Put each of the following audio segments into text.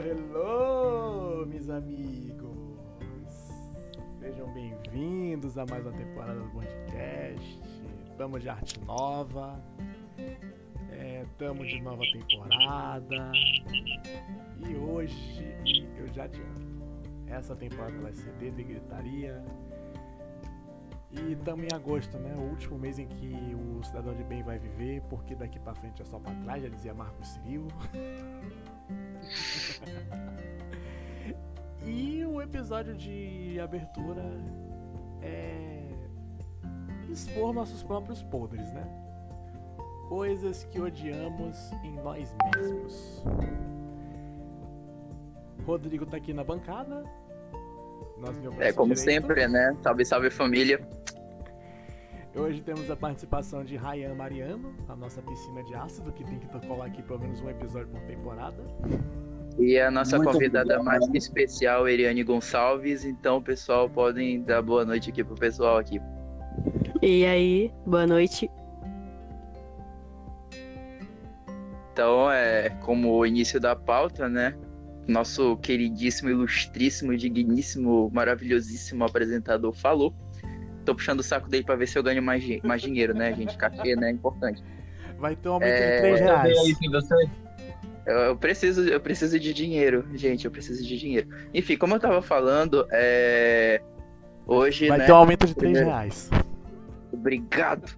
hello, meus amigos! Sejam bem-vindos a mais uma temporada do podcast. Estamos de arte nova, estamos é, de nova temporada e hoje eu já adianto, essa temporada vai ser de gritaria e estamos em agosto, né? O último mês em que o cidadão de bem vai viver, porque daqui para frente é só para trás, já dizia Marco Cirilo. e o episódio de abertura é expor nossos próprios podres, né? Coisas que odiamos em nós mesmos. Rodrigo tá aqui na bancada. é como direito. sempre, né? Salve, salve família. Hoje temos a participação de Ryan Mariano, a nossa piscina de ácido, que tem que colar aqui pelo menos um episódio por temporada. E a nossa Muito convidada obrigado. mais especial, Eriane Gonçalves. Então, pessoal, podem dar boa noite aqui pro pessoal aqui. E aí, boa noite. Então, é como o início da pauta, né? Nosso queridíssimo, ilustríssimo, digníssimo, maravilhosíssimo apresentador falou tô puxando o saco dele pra ver se eu ganho mais, mais dinheiro, né, gente? Café, né? É importante. Vai ter um aumento é... de 3 reais. Eu, eu, preciso, eu preciso de dinheiro, gente. Eu preciso de dinheiro. Enfim, como eu tava falando, é... hoje. Vai né, ter um aumento de 3 reais. Obrigado.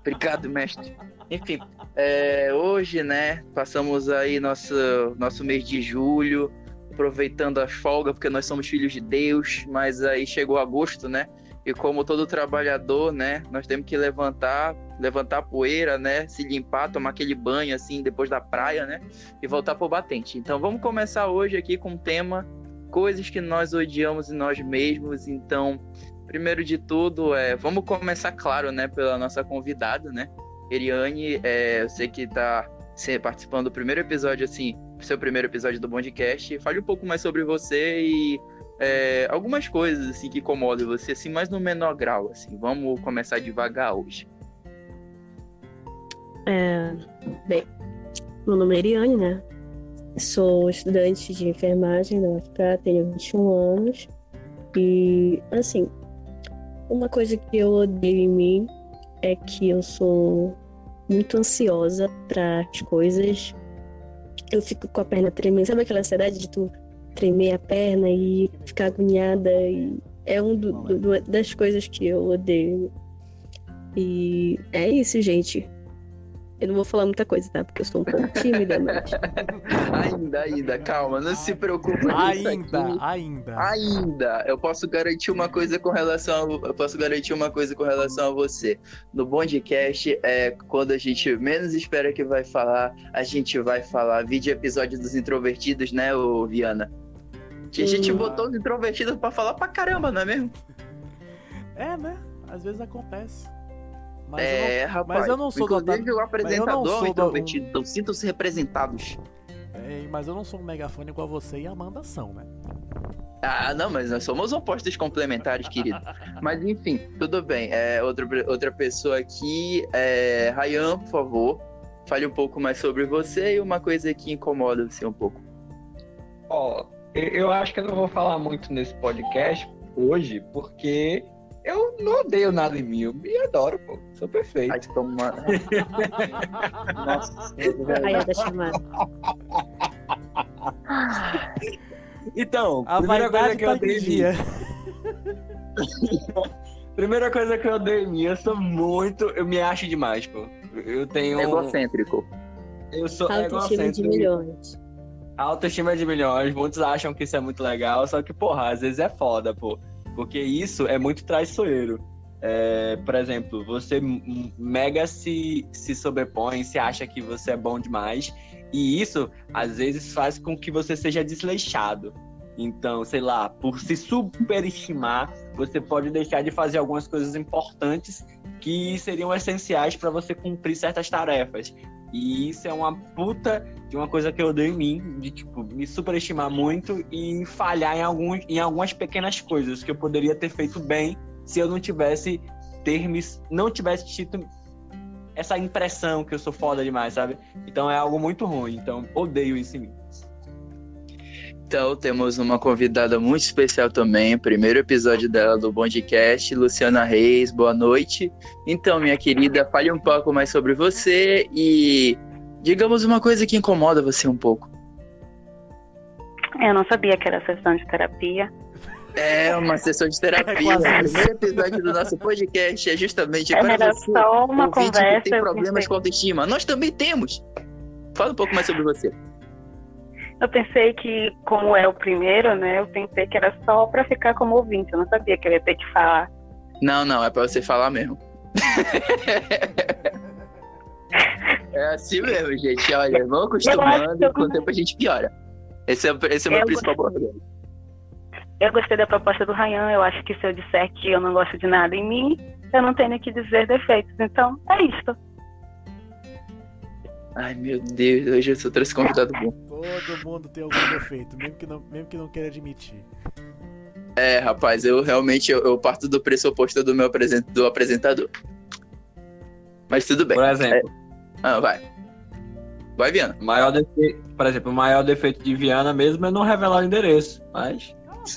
Obrigado, mestre. Enfim, é... hoje, né, passamos aí nosso, nosso mês de julho, aproveitando a folga, porque nós somos filhos de Deus, mas aí chegou agosto, né? E como todo trabalhador, né, nós temos que levantar, levantar poeira, né, se limpar, tomar aquele banho assim depois da praia, né, e voltar pro batente. Então vamos começar hoje aqui com o tema coisas que nós odiamos em nós mesmos. Então, primeiro de tudo, é, vamos começar claro, né, pela nossa convidada, né? Eriane, é, eu sei que está participando do primeiro episódio, assim, seu primeiro episódio do Bondcast. Fale um pouco mais sobre você e é, algumas coisas assim que incomodam você, assim, mas no menor grau, assim. Vamos começar devagar hoje. É, bem, meu nome é Eriane, né? Sou estudante de enfermagem da UFPA, tenho 21 anos. E, assim, uma coisa que eu odeio em mim é que eu sou muito ansiosa para as coisas. Eu fico com a perna tremendo. Sabe aquela ansiedade de tu tremer a perna e ficar agoniada. E é um do, do, das coisas que eu odeio. E é isso, gente. Eu não vou falar muita coisa, tá? Porque eu sou um pouco tímida, mas. ainda, ainda, calma, não se preocupe. Ainda, ainda. Ainda. Eu posso garantir uma coisa com relação a, eu posso garantir uma coisa com relação a você. No Bondcast, é quando a gente menos espera que vai falar, a gente vai falar. Vídeo episódio dos introvertidos, né, ô Viana? A gente botou os introvertidos pra falar pra caramba, não é mesmo? É, né? Às vezes acontece. Mas é, eu não, rapaz. Mas eu não sou inclusive do, o apresentador o introvertido, então sintam-se representados. É, mas eu não sou um megafone igual você e a Amanda são, né? Ah, não, mas nós somos opostos complementares, querido. mas enfim, tudo bem. É, outra, outra pessoa aqui, é, Rayan, por favor, fale um pouco mais sobre você e uma coisa que incomoda você um pouco. Ó, oh, eu acho que eu não vou falar muito nesse podcast hoje, porque eu não odeio nada em mim, eu me adoro, pô. Sou perfeito. Ai, toma. Nossa. Aí da chamada. Então, a primeira coisa que eu tá odeio em mim. primeira coisa que eu odeio em mim, eu sou muito. Eu me acho demais, pô. Eu tenho. Egocêntrico. Eu sou Autoestima egocêntrico. de milhões. A autoestima é de milhões, muitos acham que isso é muito legal, só que, porra, às vezes é foda, pô. Porque isso é muito traiçoeiro. É, por exemplo, você mega se, se sobrepõe, se acha que você é bom demais, e isso às vezes faz com que você seja desleixado. Então, sei lá, por se superestimar, você pode deixar de fazer algumas coisas importantes que seriam essenciais para você cumprir certas tarefas. E isso é uma puta de uma coisa que eu odeio em mim, de tipo, me superestimar muito e falhar em, alguns, em algumas pequenas coisas que eu poderia ter feito bem se eu não tivesse ter me, não tivesse tido essa impressão que eu sou foda demais, sabe? Então é algo muito ruim. Então odeio isso em mim. Então, temos uma convidada muito especial também, primeiro episódio dela do Bondcast, Luciana Reis, boa noite. Então, minha querida, fale um pouco mais sobre você e digamos uma coisa que incomoda você um pouco. Eu não sabia que era sessão de terapia. É uma sessão de terapia. É o primeiro episódio do nosso podcast é justamente para Era você, só uma conversa. que tem problemas pensei- com autoestima. Nós também temos. Fala um pouco mais sobre você. Eu pensei que, como é o primeiro, né? Eu pensei que era só pra ficar como ouvinte. Eu não sabia que eu ia ter que falar. Não, não, é pra você falar mesmo. é assim mesmo, gente. Olha, vamos acostumando Eu com o tempo a gente piora. Esse é, esse é o meu Eu principal problema. Eu gostei da proposta do Ryan. Eu acho que se eu disser que eu não gosto de nada em mim, eu não tenho que dizer defeitos. Então, é isso. Ai, meu Deus, hoje eu sou trouxe convidado bom. Todo mundo tem algum defeito, mesmo que não, mesmo que não queira admitir. É, rapaz, eu realmente eu, eu parto do pressuposto do meu apresen- do apresentador. Mas tudo bem. Por exemplo, Ah, vai. Vai, Viana. maior defeito, por exemplo, o maior defeito de Viana mesmo é não revelar o endereço. Mas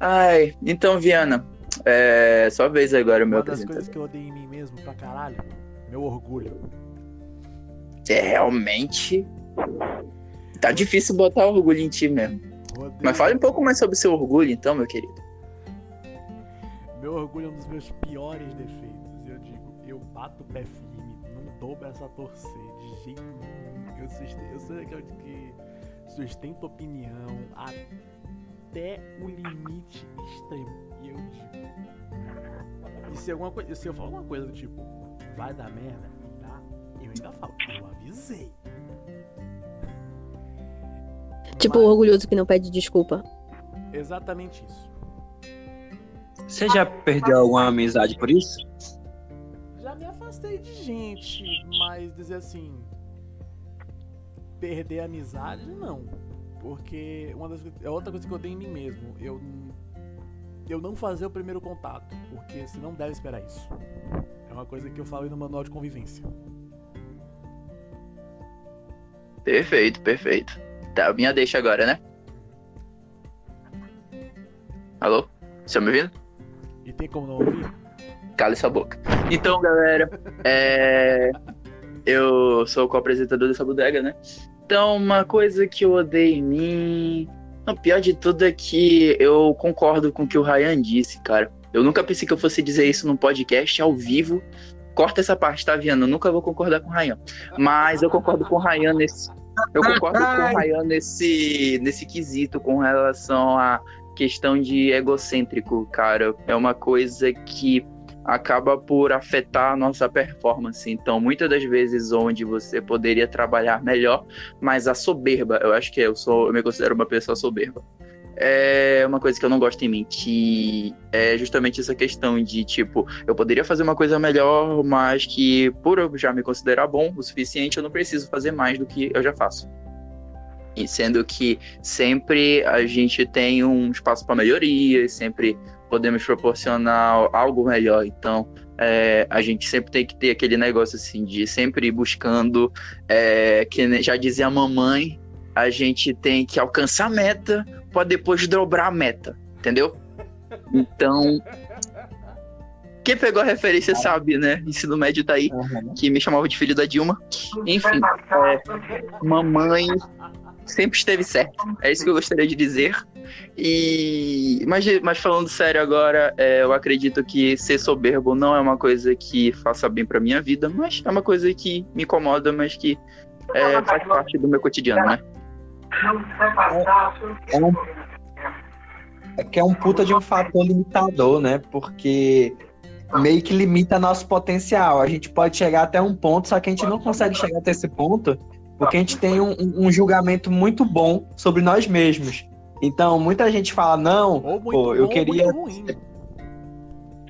Ai, então, Viana, é sua vez agora, o meu Uma das apresentador. coisas que eu odeio em mim mesmo pra caralho, meu orgulho. É realmente. Tá difícil botar orgulho em ti mesmo. Odeio- Mas fale um pouco mais sobre seu orgulho, então, meu querido. Meu orgulho é um dos meus piores defeitos. Eu digo, eu bato o pé firme, não dou braço a torcer de jeito nenhum. Eu, sustento, eu sou aquele que sustento opinião até o limite extremo. E eu digo. Se, alguma coisa, se eu falar uma coisa do tipo, vai dar merda, dá, eu ainda falo, eu avisei. Tipo, Mas- orgulhoso que não pede desculpa. Exatamente isso. você já perdeu alguma amizade por isso? Já me afastei de gente, mas dizer assim. Perder amizade, não. Porque uma das, é outra coisa que eu tenho em mim mesmo. Eu, eu não fazer o primeiro contato. Porque você não deve esperar isso. É uma coisa que eu falei no manual de convivência. Perfeito, perfeito. Tá, minha deixa agora, né? Alô? Você tá me ouvindo? E tem como não ouvir? Cala essa boca. Então, galera, é... eu sou o co-apresentador dessa bodega, né? Então, uma coisa que eu odeio em mim. O pior de tudo é que eu concordo com o que o Ryan disse, cara. Eu nunca pensei que eu fosse dizer isso num podcast ao vivo. Corta essa parte, tá, Viana? Eu nunca vou concordar com o Ryan. Mas eu concordo com o Ryan nesse. Eu concordo com o Ryan nesse, nesse quesito com relação à questão de egocêntrico, cara. É uma coisa que acaba por afetar a nossa performance. Então, muitas das vezes onde você poderia trabalhar melhor, mas a soberba, eu acho que eu sou, eu me considero uma pessoa soberba. É uma coisa que eu não gosto em mim, que é justamente essa questão de tipo, eu poderia fazer uma coisa melhor, mas que por eu já me considerar bom o suficiente, eu não preciso fazer mais do que eu já faço. E sendo que sempre a gente tem um espaço para melhoria, sempre podemos proporcionar algo melhor. Então, é, a gente sempre tem que ter aquele negócio assim de sempre ir buscando, é, que já dizia a mamãe, a gente tem que alcançar a meta para depois dobrar a meta, entendeu? Então, quem pegou a referência sabe, né? Ensino médio tá aí, que me chamava de filho da Dilma. Enfim, é, mamãe sempre esteve certo. É isso que eu gostaria de dizer. E mas, mas falando sério agora, é, eu acredito que ser soberbo não é uma coisa que faça bem pra minha vida, mas é uma coisa que me incomoda, mas que é, faz parte do meu cotidiano, né? É, um, é que é um puta de um fator limitador, né? Porque meio que limita nosso potencial. A gente pode chegar até um ponto, só que a gente não consegue chegar até esse ponto porque a gente tem um, um julgamento muito bom sobre nós mesmos. Então, muita gente fala, não, pô, eu bom, queria.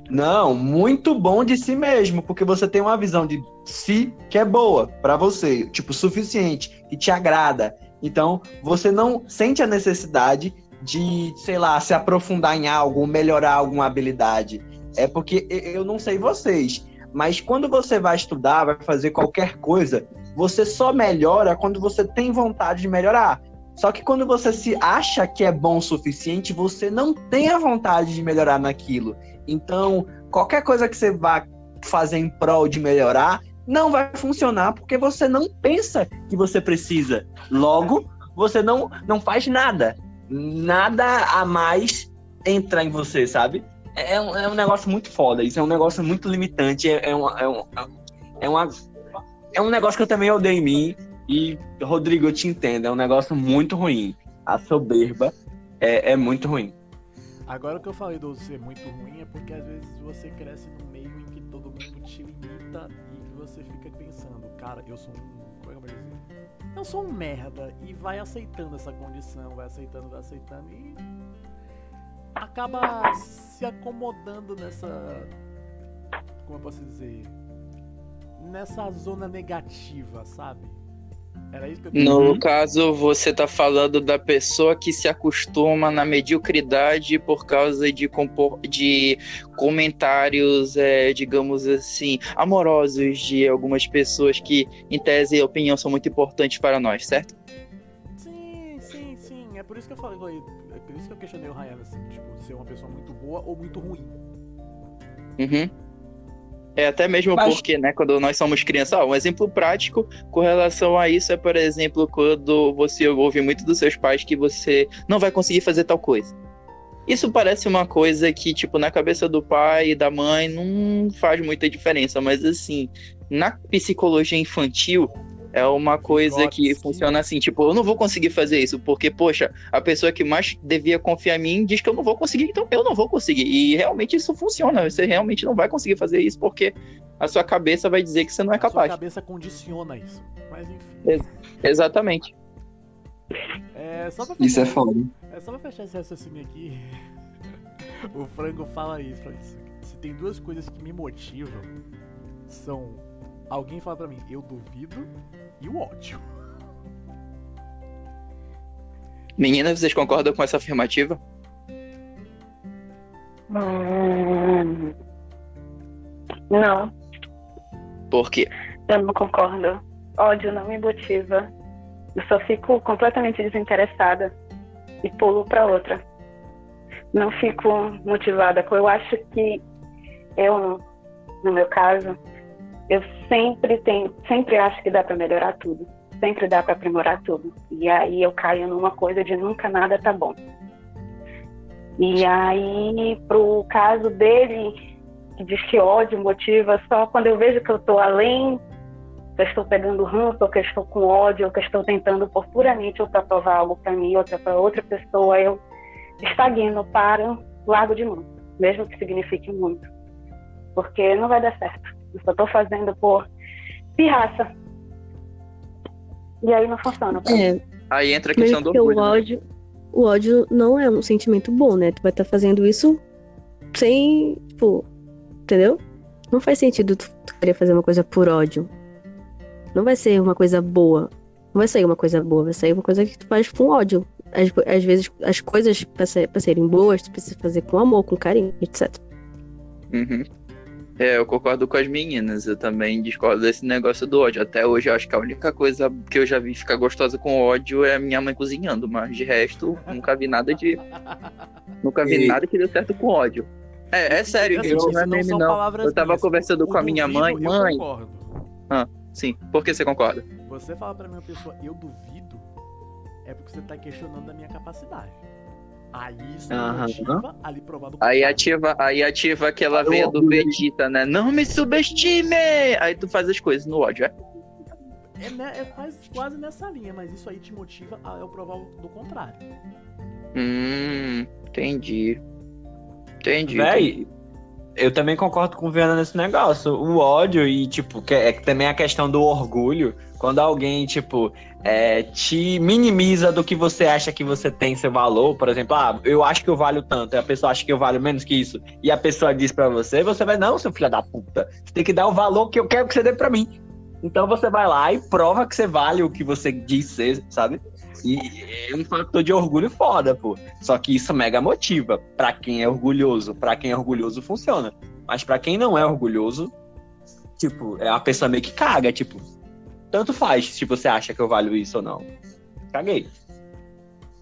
Não, muito bom de si mesmo, porque você tem uma visão de si que é boa pra você, tipo, suficiente, que te agrada. Então, você não sente a necessidade de, sei lá, se aprofundar em algo, melhorar alguma habilidade. É porque eu não sei vocês, mas quando você vai estudar, vai fazer qualquer coisa, você só melhora quando você tem vontade de melhorar. Só que quando você se acha que é bom o suficiente, você não tem a vontade de melhorar naquilo. Então, qualquer coisa que você vá fazer em prol de melhorar, não vai funcionar porque você não pensa que você precisa. Logo, você não, não faz nada. Nada a mais entra em você, sabe? É um, é um negócio muito foda. Isso é um negócio muito limitante. É, é, uma, é, um, é, uma, é um negócio que eu também odeio em mim. E, Rodrigo, eu te entendo. É um negócio muito ruim. A soberba é, é muito ruim. Agora o que eu falei do ser muito ruim é porque às vezes você cresce num meio em que todo mundo te limita você fica pensando, cara, eu sou um. Como é que eu vou dizer? Eu sou um merda. E vai aceitando essa condição, vai aceitando, vai aceitando e. Acaba se acomodando nessa. Como eu posso dizer? Nessa zona negativa, sabe? Era isso que eu No uhum. caso, você tá falando da pessoa que se acostuma na mediocridade por causa de, compor... de comentários, é, digamos assim, amorosos de algumas pessoas que, em tese e opinião, são muito importantes para nós, certo? Sim, sim, sim. É por isso que eu falei, é por isso que eu questionei o Ryan, assim, tipo, ser uma pessoa muito boa ou muito ruim. Uhum. É até mesmo Mas... porque, né, quando nós somos crianças, ó, um exemplo prático com relação a isso é, por exemplo, quando você ouve muito dos seus pais que você não vai conseguir fazer tal coisa. Isso parece uma coisa que, tipo, na cabeça do pai e da mãe não faz muita diferença, mas assim, na psicologia infantil, é uma coisa que funciona assim, tipo, eu não vou conseguir fazer isso, porque, poxa, a pessoa que mais devia confiar em mim diz que eu não vou conseguir, então eu não vou conseguir. E realmente isso funciona, você realmente não vai conseguir fazer isso, porque a sua cabeça vai dizer que você não é capaz. A sua cabeça condiciona isso, mas enfim. Ex exatamente. É, só pra fechar, isso é foda. É só pra fechar esse raciocínio aqui. o Frango fala isso, fala isso. Se tem duas coisas que me motivam, são alguém fala pra mim, eu duvido e o ódio. Meninas, vocês concordam com essa afirmativa? Hum, não. Por quê? Eu não concordo. Ódio não me motiva. Eu só fico completamente desinteressada e pulo para outra. Não fico motivada. Eu acho que eu, no meu caso, eu sempre tenho, sempre acho que dá para melhorar tudo, sempre dá para aprimorar tudo. E aí eu caio numa coisa de nunca nada tá bom. E aí pro caso dele, que diz que ódio motiva só quando eu vejo que eu tô além, que eu estou pegando ranço, ou que eu estou com ódio, ou que eu estou tentando por puramente ou provar algo para mim, outra para outra pessoa, eu estagno, paro, largo de mão, mesmo que signifique muito. Porque não vai dar certo. Eu só tô fazendo por pirraça. E aí não funciona. É. Aí entra a questão do orgulho. O né? ódio, o ódio não é um sentimento bom, né? Tu vai estar tá fazendo isso sem, tipo, entendeu? Não faz sentido tu, tu querer fazer uma coisa por ódio. Não vai ser uma coisa boa. Não vai sair uma coisa boa, vai sair uma coisa que tu faz com ódio. Às, às vezes, as coisas, pra, ser, pra serem boas, tu precisa fazer com amor, com carinho, etc. Uhum. É, eu concordo com as meninas. Eu também discordo desse negócio do ódio. Até hoje, eu acho que a única coisa que eu já vi ficar gostosa com ódio é a minha mãe cozinhando. Mas de resto, nunca vi nada de. Nunca vi e... nada que deu certo com ódio. É, é sério, assim, não é meme, não. Eu tava minhas. conversando com a minha mãe. Mãe. Ah, sim. Por que você concorda? Você fala pra minha pessoa, eu duvido, é porque você tá questionando a minha capacidade. Aí isso uhum. ativa ali provado Aí ativa, aí ativa aquela veia do Vegeta, né? Não me subestime! Aí tu faz as coisas no ódio, é? É, né, é quase, quase nessa linha, mas isso aí te motiva a eu provar do contrário. Hum, entendi. Entendi. Véi, eu também concordo com o Viana nesse negócio. O ódio e, tipo, que é, é também a questão do orgulho. Quando alguém, tipo, é, te minimiza do que você acha que você tem seu valor, por exemplo, ah, eu acho que eu valho tanto, e a pessoa acha que eu valho menos que isso, e a pessoa diz para você, você vai, não, seu filho da puta, você tem que dar o valor que eu quero que você dê para mim. Então você vai lá e prova que você vale o que você diz ser, sabe? E é um fator de orgulho foda, pô. Só que isso mega motiva. Pra quem é orgulhoso, pra quem é orgulhoso funciona. Mas pra quem não é orgulhoso, tipo, é a pessoa meio que caga, tipo, tanto faz se você acha que eu valho isso ou não. Caguei.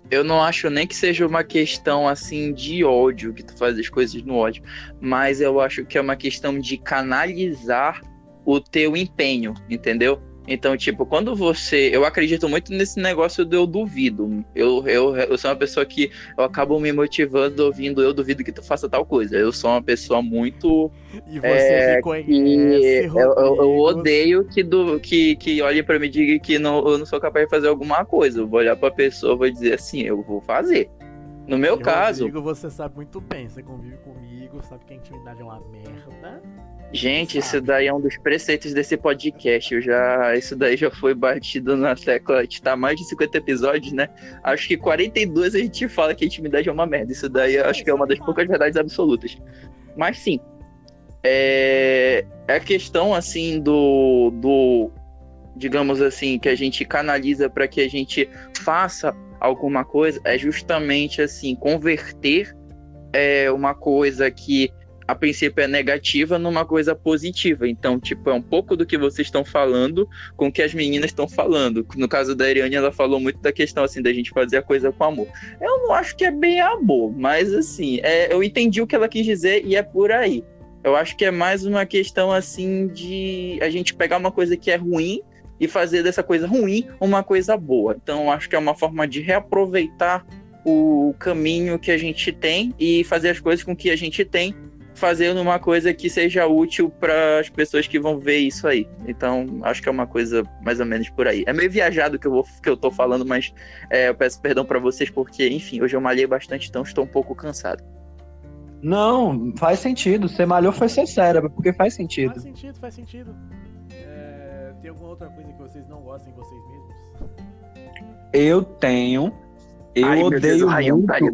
Eu não acho nem que seja uma questão assim de ódio, que tu faz as coisas no ódio, mas eu acho que é uma questão de canalizar o teu empenho, entendeu? Então, tipo, quando você. Eu acredito muito nesse negócio do eu duvido. Eu, eu, eu sou uma pessoa que eu acabo me motivando ouvindo eu duvido que tu faça tal coisa. Eu sou uma pessoa muito. E você é, me conhece, eu, eu, eu, odeio que, do, que, que olhe pra mim e diga que não, eu não sou capaz de fazer alguma coisa. Eu vou olhar pra pessoa e vou dizer assim, eu vou fazer. No meu e caso. Rodrigo, você sabe muito bem, você convive comigo, sabe que a intimidade é uma merda. Gente, isso daí é um dos preceitos desse podcast. Eu já, isso daí já foi batido na tecla. A gente tá mais de 50 episódios, né? Acho que 42 a gente fala que a intimidade é uma merda. Isso daí acho que é uma das poucas verdades absolutas. Mas sim. É, é a questão assim do, do digamos assim, que a gente canaliza para que a gente faça alguma coisa, é justamente assim, converter é, uma coisa que a princípio é negativa numa coisa positiva. Então, tipo, é um pouco do que vocês estão falando com o que as meninas estão falando. No caso da Ariane, ela falou muito da questão, assim, da gente fazer a coisa com amor. Eu não acho que é bem amor, mas, assim, é, eu entendi o que ela quis dizer e é por aí. Eu acho que é mais uma questão, assim, de a gente pegar uma coisa que é ruim e fazer dessa coisa ruim uma coisa boa. Então, acho que é uma forma de reaproveitar o caminho que a gente tem e fazer as coisas com que a gente tem fazendo uma coisa que seja útil para as pessoas que vão ver isso aí. Então, acho que é uma coisa mais ou menos por aí. É meio viajado que eu, vou, que eu tô falando, mas é, eu peço perdão para vocês, porque, enfim, hoje eu malhei bastante, então estou um pouco cansado. Não, faz sentido. Você malhou foi ser cérebro, porque faz sentido. Faz sentido, faz sentido. Tem alguma outra coisa que vocês não gostem de vocês mesmos? Eu tenho. Eu Ai, odeio Deus, muito.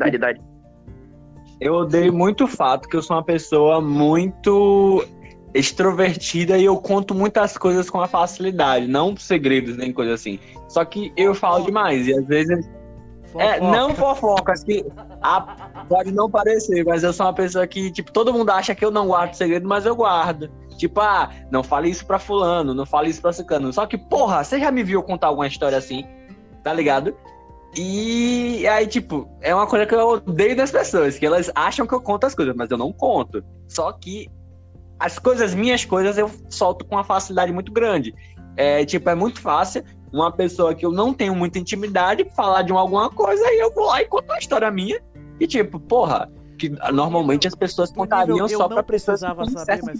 Eu odeio muito o fato que eu sou uma pessoa muito extrovertida e eu conto muitas coisas com a facilidade, não segredos nem coisa assim. Só que eu falo demais e às vezes é, não fofocas que a- pode não parecer, mas eu sou uma pessoa que tipo todo mundo acha que eu não guardo segredo, mas eu guardo. Tipo, ah, não fale isso pra fulano, não fale isso pra ciclano. Só que, porra, você já me viu contar alguma história assim, tá ligado? E aí, tipo, é uma coisa que eu odeio das pessoas, que elas acham que eu conto as coisas, mas eu não conto. Só que as coisas, minhas coisas, eu solto com uma facilidade muito grande. É, tipo, é muito fácil uma pessoa que eu não tenho muita intimidade falar de uma- alguma coisa e eu vou lá e conto uma história minha. E tipo, porra, que normalmente as pessoas contariam eu só pra pessoas têm saber, mas-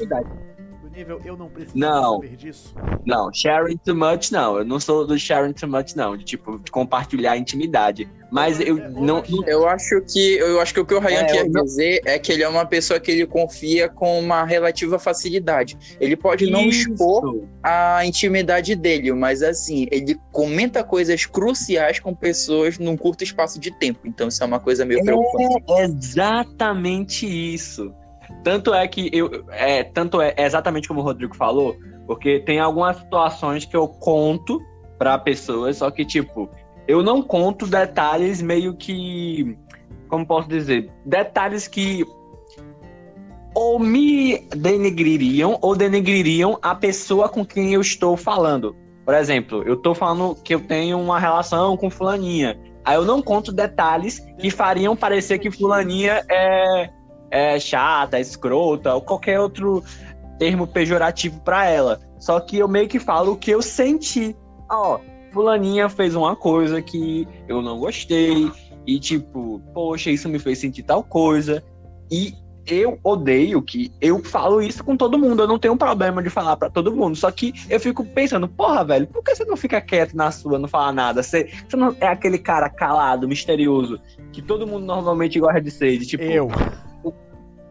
nível, eu não precisava Não. saber disso. Não, sharing too much não. Eu não sou do sharing too much não, de tipo de compartilhar a intimidade. Mas eu É, não, ô, não- Eu acho que eu acho que o que o Ryan É, quer não- dizer é que ele é uma pessoa que ele confia com uma relativa facilidade. Ele pode não expor Isso. a intimidade dele, mas assim, ele comenta coisas cruciais com pessoas num curto espaço de tempo. Então isso é uma coisa meio preocupante. É exatamente isso. Tanto é que eu. É, tanto é, é exatamente como o Rodrigo falou, porque tem algumas situações que eu conto pra pessoas, só que, tipo, eu não conto detalhes meio que. Como posso dizer? Detalhes que ou me denegririam ou denegririam a pessoa com quem eu estou falando. Por exemplo, eu tô falando que eu tenho uma relação com fulaninha. Aí eu não conto detalhes que fariam parecer que fulaninha é, é chata, escrota ou qualquer outro termo pejorativo pra ela. Só que eu meio que falo o que eu senti. Ó, fulaninha fez uma coisa que eu não gostei e tipo, poxa, isso me fez sentir tal coisa. E eu odeio que eu falo isso com todo mundo. Eu não tenho problema de falar pra todo mundo. Só que eu fico pensando, porra, velho, por que você não fica quieto na sua, não fala nada? Você, você não é aquele cara calado, misterioso, que todo mundo normalmente gosta de ser. De, tipo, Eu.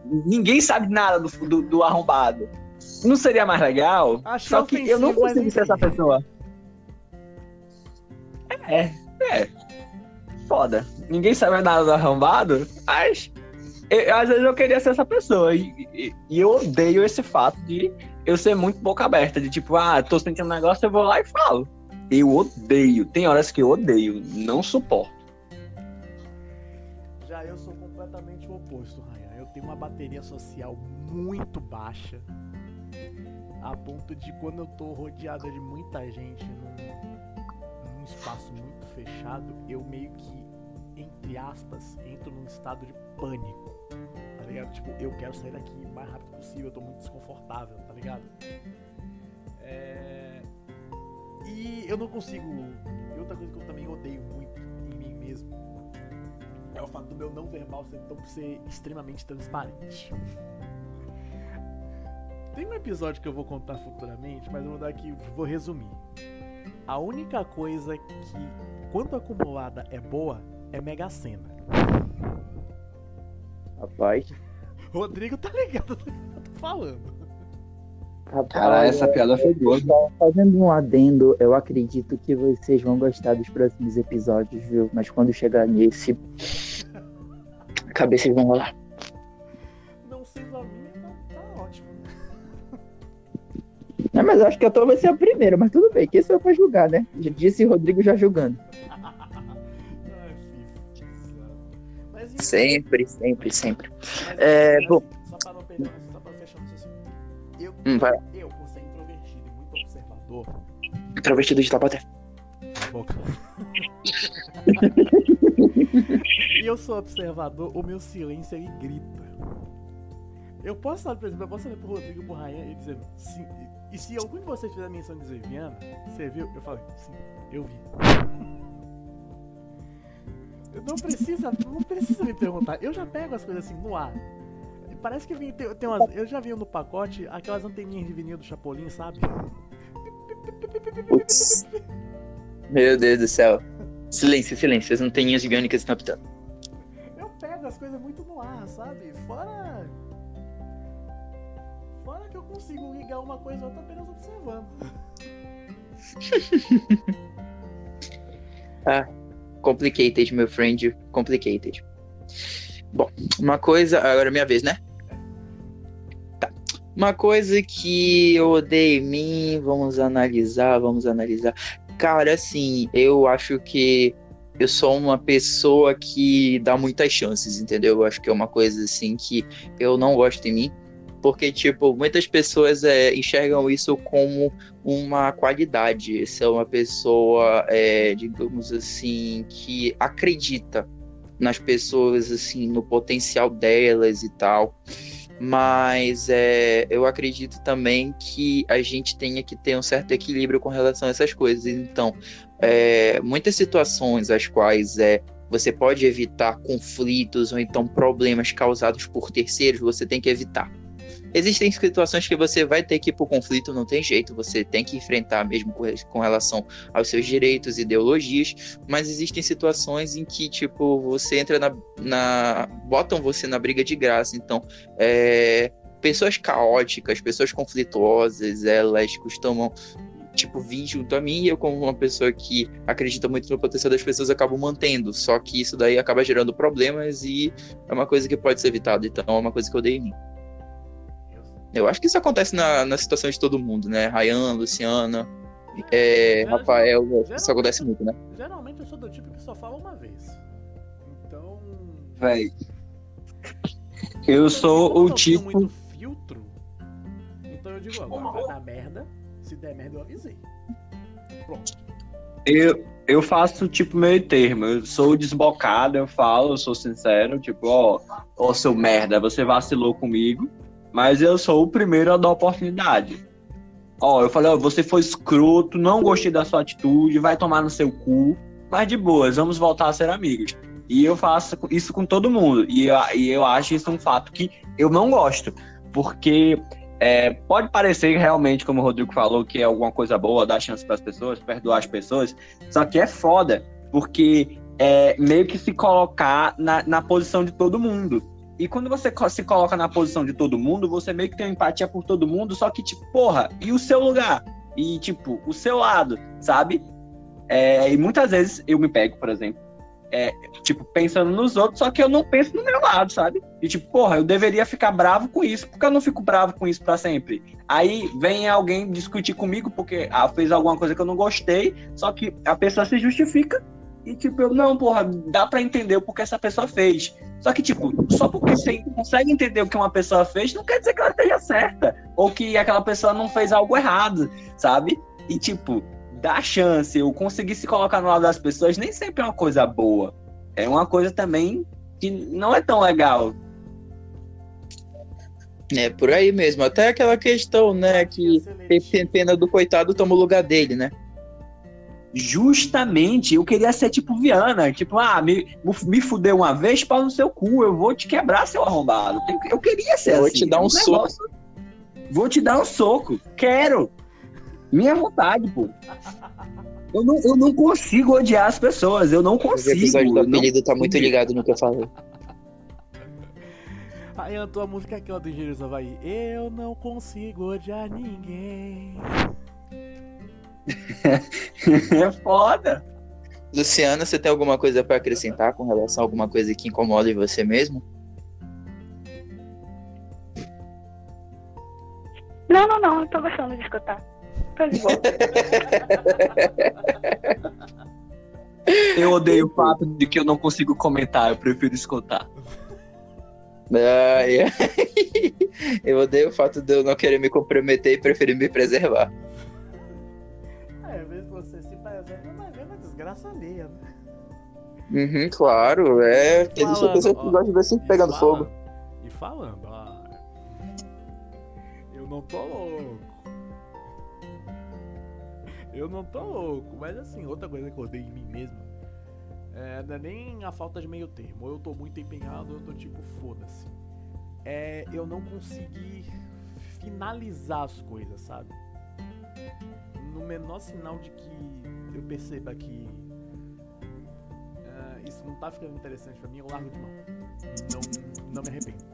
Ninguém sabe nada do, do, do arrombado. Não seria mais legal? Achei Só que eu não consigo ser essa pessoa. É, é. Foda. Ninguém sabe nada do arrombado, mas eu- às vezes eu queria ser essa pessoa. E, e- e eu odeio esse fato de eu ser muito boca aberta. De tipo, ah, tô sentindo um negócio, eu vou lá e falo. Eu odeio. Tem horas que eu odeio. Não suporto. Já eu sou completamente o oposto, Tenho uma bateria social muito baixa. a ponto de quando eu tô rodeada de muita gente num, num espaço muito fechado, eu meio que, entre aspas, entro num estado de pânico. Tá ligado? Tipo, eu quero sair daqui o mais rápido possível, eu tô muito desconfortável, tá ligado? É... E eu não consigo. E outra coisa que eu também odeio muito em mim mesmo é o fato do meu não verbal ser, então, ser extremamente transparente. Tem um episódio que eu vou contar futuramente, mas eu vou dar aqui, vou resumir. A única coisa que, quando acumulada é boa, é Mega Sena. Rapaz. Rodrigo tá ligado do que eu tô falando. Rapaz, Cara, essa piada foi boa. Fazendo um adendo, eu acredito que vocês vão gostar dos próximos episódios, viu? Mas quando chegar nesse. A cabeça vão rolar. Não sendo a minha, tá, tá ótimo. Não, mas eu acho que a tua vai ser a primeira, mas tudo bem, que isso é pra julgar, né? Já disse Rodrigo já julgando. Sempre, sempre, sempre. mas, É, bom. Só pra não perder, Hum, vai. eu, por ser introvertido e muito observador. Travestido de a boca. e eu sou observador, o meu silêncio ele grita. Eu posso falar, por exemplo, eu posso olhar pro Rodrigo e pro Ryan e dizer sim. E se algum de vocês fizer menção de dizer Viana, você viu? Eu falei, sim, eu vi. Eu não precisa, não precisa me perguntar. Eu já pego as coisas assim no ar. Parece que vem, tem, tem umas, eu já vi no pacote aquelas anteninhas de vinil do Chapolin, sabe? Putz. Meu Deus do céu. Silêncio, silêncio. As anteninhas gigantes estão apitando. Eu pego as coisas muito no ar, sabe? Fora. Fora que eu consigo ligar uma coisa ou outra apenas observando. Complicated, meu friend. Complicated. Bom, uma coisa. Agora é minha vez, né? Uma coisa que eu odeio em mim. Vamos analisar, vamos analisar. Cara, assim, eu acho que eu sou uma pessoa que dá muitas chances, entendeu? Eu acho que é uma coisa assim que eu não gosto em mim. Porque, tipo, muitas pessoas é, enxergam isso como uma qualidade. Ser uma pessoa, é, digamos assim, que acredita nas pessoas, assim, no potencial delas e tal. Mas é, eu acredito também que a gente tenha que ter um certo equilíbrio com relação a essas coisas. Então, é, muitas situações as quais é, você pode evitar conflitos ou então problemas causados por terceiros, você tem que evitar. Existem situações que você vai ter que ir pro conflito, não tem jeito, você tem que enfrentar mesmo com, relação aos seus direitos ideologias, mas existem situações em que, tipo, você entra na. na botam você na briga de graça. Então, é, pessoas caóticas, pessoas conflituosas, elas costumam. Tipo, vir junto a mim e eu, como uma pessoa que acredita muito no potencial das pessoas, acabo mantendo. Só que isso daí acaba gerando problemas e é uma coisa que pode ser evitada. Então, é uma coisa que eu odeio em mim. Eu acho que isso acontece na, na situação de todo mundo, né? Ryan, Luciana, é, Já- Rafael, isso acontece muito, né? Geralmente eu sou do tipo que só fala uma vez. Então. Véi. Eu sou eu o não tenho tipo. muito filtro. Então eu digo, agora vai dar merda. Se der merda, eu avisei. Pronto. Eu, eu faço tipo meio termo. Eu sou desbocado, eu falo, eu sou sincero, tipo, ó, ó, seu merda, você vacilou comigo, mas eu sou o primeiro a dar oportunidade. Ó, eu falei, ó, você foi escroto, não gostei da sua atitude, vai tomar no seu cu, mas de boas, vamos voltar a ser amigos. E eu faço isso com todo mundo. E eu, e eu acho isso um fato que eu não gosto. Porque é, pode parecer realmente, como o Rodrigo falou, que é alguma coisa boa, dar chance para as pessoas, perdoar as pessoas. Só que é foda, porque é meio que se colocar na, na posição de todo mundo. E quando você se coloca na posição de todo mundo, você meio que tem empatia por todo mundo, só que, tipo, porra, e o seu lugar? E, tipo, o seu lado, sabe? É, e muitas vezes eu me pego, por exemplo, é, tipo, pensando nos outros, só que eu não penso no meu lado, sabe? E tipo, porra, eu deveria ficar bravo com isso, porque eu não fico bravo com isso pra sempre. Aí vem alguém discutir comigo porque ah, fez alguma coisa que eu não gostei, só que a pessoa se justifica E tipo, eu, não, porra, dá pra entender o porquê essa pessoa fez. Só que, tipo, só porque você consegue entender o que uma pessoa fez, não quer dizer que ela esteja certa. Ou que aquela pessoa não fez algo errado, sabe? E, tipo, dar chance, eu conseguir se colocar no lado das pessoas, nem sempre é uma coisa boa. É uma coisa também que não é tão legal. É por aí mesmo. Até aquela questão, né, que tem pena do coitado toma o lugar dele, né? Justamente, eu queria ser tipo Viana, tipo, ah, me, me fudeu uma vez, pau no seu cu, eu vou te quebrar, seu arrombado. Eu queria ser Vou assim. te dar um negócio- Vou te dar um soco. Quero. Minha vontade, pô. Eu não, eu não consigo odiar as pessoas, eu não O consigo. episódio do eu não apelido tá muito ligado no que eu falei. Aí a tua música aqui, ó, do Havaí. Eu não consigo odiar ninguém. É foda. Luciana, você tem alguma coisa pra acrescentar com relação a alguma coisa que incomoda em você mesmo? Não, não, não, eu tô gostando de escutar. Tô de boa. Eu odeio o fato de que eu não consigo comentar, eu prefiro escutar. Ah, é. eu odeio o fato de eu não querer me comprometer e preferir me preservar. Desgraça alheia, né? Uhum, claro, é. Falando, pessoa que gosta de ver sempre pegando E fogo. falando- E falando, ó. Eu não tô louco. Eu não tô louco, mas assim, outra coisa que eu odeio em mim mesmo é, não é nem a falta de meio termo. Ou eu tô muito empenhado, ou eu tô tipo, foda-se. É eu não conseguir finalizar as coisas, sabe? No menor sinal de que eu perceba que ah, isso não tá ficando interessante pra mim, eu largo de mão. Não, não me arrependo.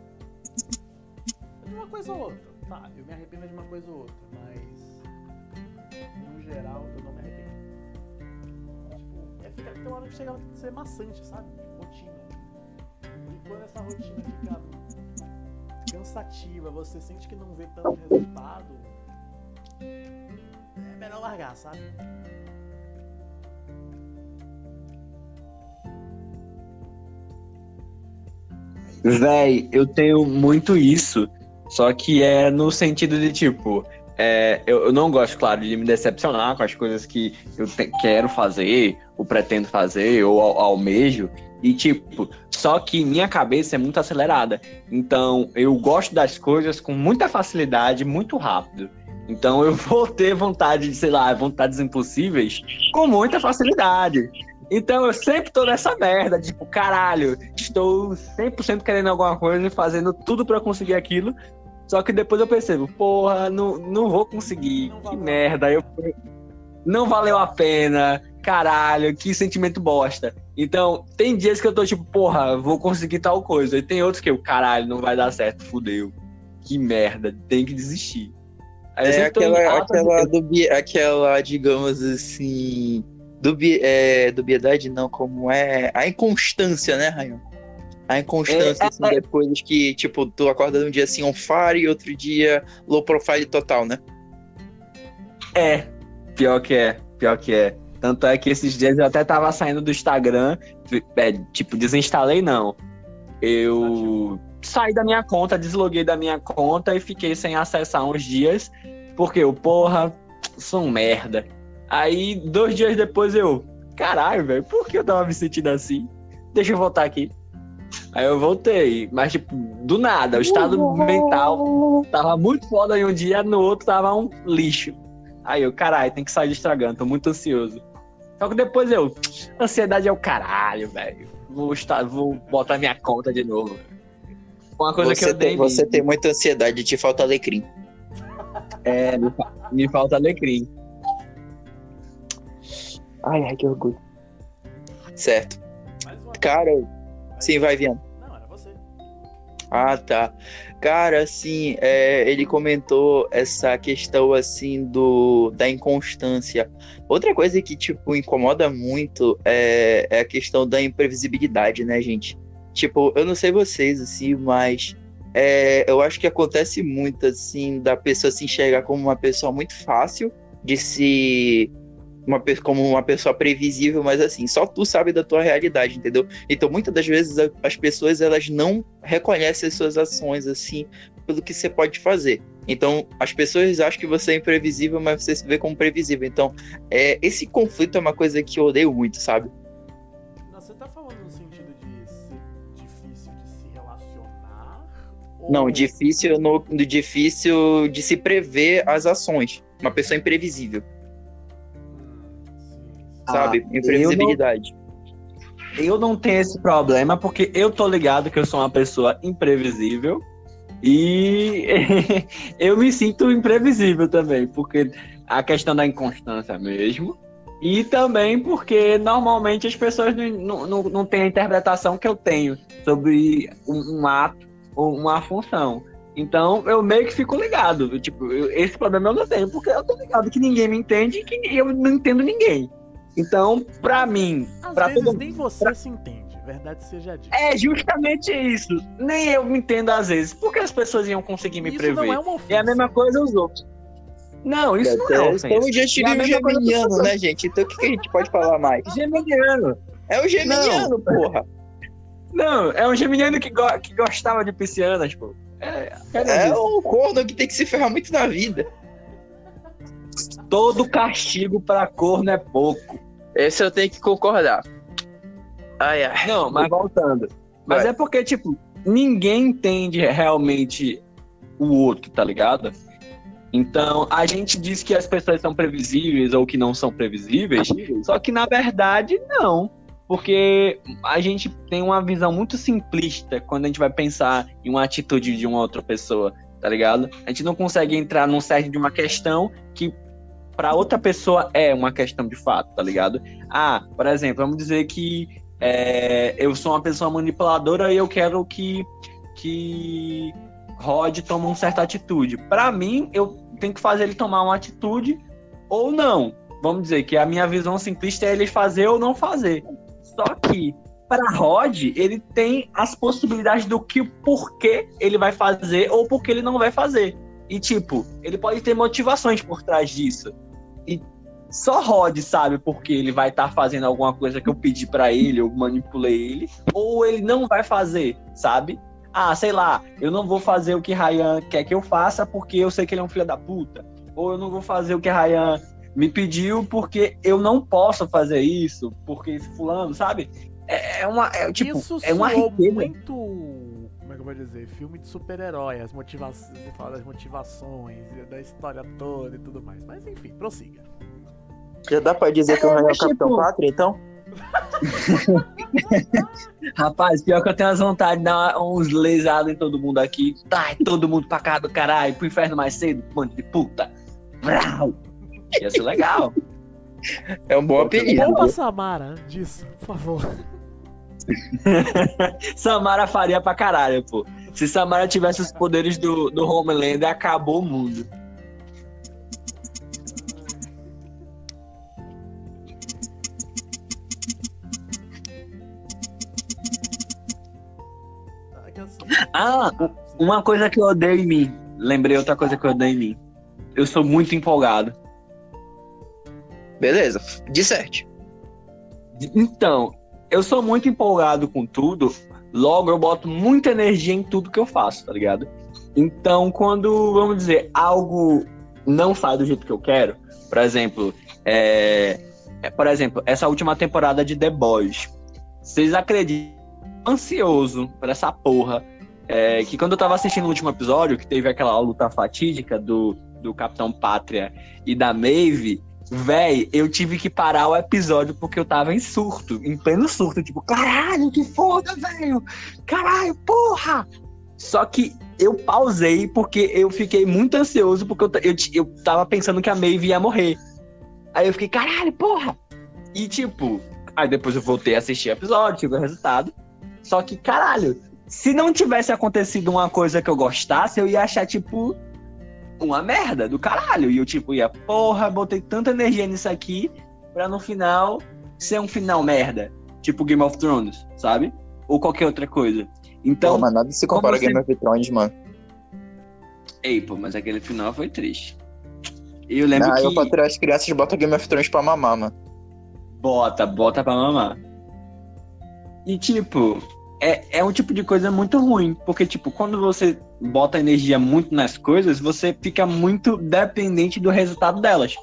De uma coisa ou outra, tá? Eu me arrependo de uma coisa ou outra, mas. No geral, eu não me arrependo. Tipo, é ficar, tem uma hora que chega a ser maçante, sabe? Tipo, rotina. E quando essa rotina fica cansativa, você sente que não vê tanto resultado, é melhor largar, sabe? Véi, eu tenho muito isso. Só que é no sentido de, tipo, é, eu, eu não gosto, claro, de me decepcionar com as coisas que eu te- quero fazer, ou pretendo fazer, ou al- almejo. E, tipo, só que minha cabeça é muito acelerada. Então, eu gosto das coisas com muita facilidade, muito rápido. Então, eu vou ter vontade de, sei lá, vontades impossíveis com muita facilidade. Então, eu sempre tô nessa merda, tipo, caralho, estou 100% querendo alguma coisa e fazendo tudo pra conseguir aquilo. Só que depois eu percebo, porra, não, não vou conseguir, Não que merda. Eu, não valeu a pena, caralho, que sentimento bosta. Então, tem dias que eu tô tipo, porra, vou conseguir tal coisa. E tem outros que eu, caralho, não vai dar certo, fudeu. Que merda, tem que desistir. É aquela, aquela, dubi, aquela, digamos assim. Dubi, é, dubiedade não, como é. A inconstância, né, Rayon? A inconstância, É, assim, de coisas que, tipo, tu acorda um dia assim on fire e outro dia low profile total, né? É, pior que é, pior que é. Tanto é que esses dias eu até tava saindo do Instagram, é, tipo, desinstalei não. Eu saí da minha conta, desloguei da minha conta e fiquei sem acessar uns dias, porque eu, porra, sou um merda. Aí, dois dias depois eu, caralho, velho, por que eu tava me sentindo assim? Deixa eu voltar aqui. Aí eu voltei, mas tipo, do nada, o estado mental tava muito foda em um dia, no outro tava um lixo. Aí eu, caralho, tem que sair estragando, tô muito ansioso. Só que depois eu, ansiedade é o caralho, velho. Vou, estar, vou botar minha conta de novo. Uma coisa que Você, eu dei. tem, você tem muita ansiedade, te falta alecrim. É, me, me falta alecrim. Ai, ai, que orgulho. Certo. Cara, sim, vai, Viana. Não, era você. Ah, tá. Cara, assim, é, ele comentou essa questão, assim, do, da inconstância. Outra coisa que, tipo, incomoda muito é, é a questão da imprevisibilidade, né, gente? Tipo, eu não sei vocês, assim, mas é, eu acho que acontece muito, assim, da pessoa se enxergar como uma pessoa muito fácil de se uma, como uma pessoa previsível, mas assim, só tu sabe da tua realidade, entendeu? Então, muitas das vezes as pessoas elas não reconhecem as suas ações assim pelo que você pode fazer. Então, as pessoas acham que você é imprevisível, mas você se vê como previsível. Então, é, esse conflito é uma coisa que eu odeio muito, sabe? Não, você tá falando no sentido de ser difícil de se relacionar? Ou... Não, difícil no, difícil de se prever as ações. Uma pessoa imprevisível. Ah, sabe? Imprevisibilidade. Eu não tenho esse problema porque eu tô ligado que eu sou uma pessoa imprevisível e eu me sinto imprevisível também, porque a questão da inconstância mesmo. E também porque normalmente as pessoas não, não, não têm a interpretação que eu tenho sobre um, um ato ou uma função. Então eu meio que fico ligado. Eu, Tipo, eu- esse problema eu não tenho, porque eu tô ligado que ninguém me entende e que eu não entendo ninguém. Então, pra mim, Às pra vezes todo nem você se entende, verdade seja dita. é justamente isso. Nem eu me entendo às vezes. Por que as pessoas iam conseguir me Isso prever? não é uma ofensa. É a mesma coisa os outros. Não, isso não é. Então, É o mesma coisa geminiano, né, gente? Então, o que, que a gente pode falar mais? Geminiano. É o geminiano, porra. Não, é um geminiano que, go- que gostava de piscianas, pô. É, é, É o corno que tem que se ferrar muito na vida. Todo castigo pra corno é pouco. Esse eu tenho que concordar. Ai, ai. Não, mas voltando. Mas Vai. é porque, tipo, ninguém entende realmente o outro, tá ligado? Então, a gente diz que as pessoas são previsíveis ou que não são previsíveis, só que na verdade não. Porque a gente tem uma visão muito simplista quando a gente vai pensar em uma atitude de uma outra pessoa, tá ligado? A gente não consegue entrar num cerne de uma questão que para outra pessoa é uma questão de fato, tá ligado? Ah, por exemplo, vamos dizer que é, eu sou uma pessoa manipuladora e eu quero que, que Rod tome uma certa atitude. Para mim, eu tenho que fazer ele tomar uma atitude ou não. Vamos dizer que a minha visão simplista é ele fazer ou não fazer. Só que para Rod, ele tem as possibilidades do que porquê ele vai fazer ou porque ele não vai fazer. E tipo, ele pode ter motivações por trás disso. E só Rod sabe porque ele vai estar fazendo alguma coisa que eu pedi pra ele, eu manipulei ele, ou ele não vai fazer, sabe? Ah, sei lá, eu não vou fazer o que Ryan quer que eu faça porque eu sei que ele é um filho da puta. Ou eu não vou fazer o que Ryan me pediu porque eu não posso fazer isso, porque esse fulano, sabe? É, é uma. É, tipo, Isso é uma riqueza. muito. Como eu dizer? Filme de super-herói, as motivações. Você fala das motivações, da história toda e tudo mais. Mas enfim, prossiga. Já dá pra dizer que o É, Ryan é o Capitão tipo- Pátria, então? Rapaz, pior que eu tenho as vontades de dar uns lesados em todo mundo aqui. Tá, todo mundo pra cá do caralho, pro inferno mais cedo, monte de puta. Vrau. Ia ser legal. É um bom apelido. Poupa Samara disso, por favor. Samara faria pra caralho, pô. Se Samara tivesse os poderes do, do Homelander, acabou o mundo. Ah, uma coisa que eu odeio em mim. Lembrei outra coisa que eu odeio em mim. Eu sou muito empolgado. Beleza, disserte. Então, eu sou muito empolgado com tudo, logo eu boto muita energia em tudo que eu faço, tá ligado? Então, quando, vamos dizer, algo não sai do jeito que eu quero, por exemplo, é, é, por exemplo, essa última temporada de The Boys, vocês acreditam, ansioso por essa porra, é, que quando eu tava assistindo o último episódio, que teve aquela luta fatídica do, do Capitão Pátria e da Maeve, Véi, eu tive que parar o episódio porque eu tava em surto, em pleno surto, tipo, caralho, que foda, velho! Caralho, porra! Só que eu pausei porque eu fiquei muito ansioso, porque eu, eu, eu tava pensando que a Maeve ia morrer. Aí eu fiquei, caralho, porra! E tipo, aí depois eu voltei a assistir o episódio, tive o resultado. Só que, caralho, se não tivesse acontecido uma coisa que eu gostasse, eu ia achar, tipo, uma merda do caralho. E eu, tipo, ia, porra, botei tanta energia nisso aqui pra no final ser um final merda. Tipo Game of Thrones, sabe? Ou qualquer outra coisa. Então, Pô, mas nada se compara a Game of Thrones, mano. ei, pô, mas aquele final foi triste. Eu lembro Ah, que. eu pra tirar as crianças boto Game of Thrones pra mamar, mano. Bota, bota pra mamar. E tipo, é, é um tipo de coisa muito ruim. Porque, tipo, quando você bota energia muito nas coisas, você fica muito dependente do resultado delas.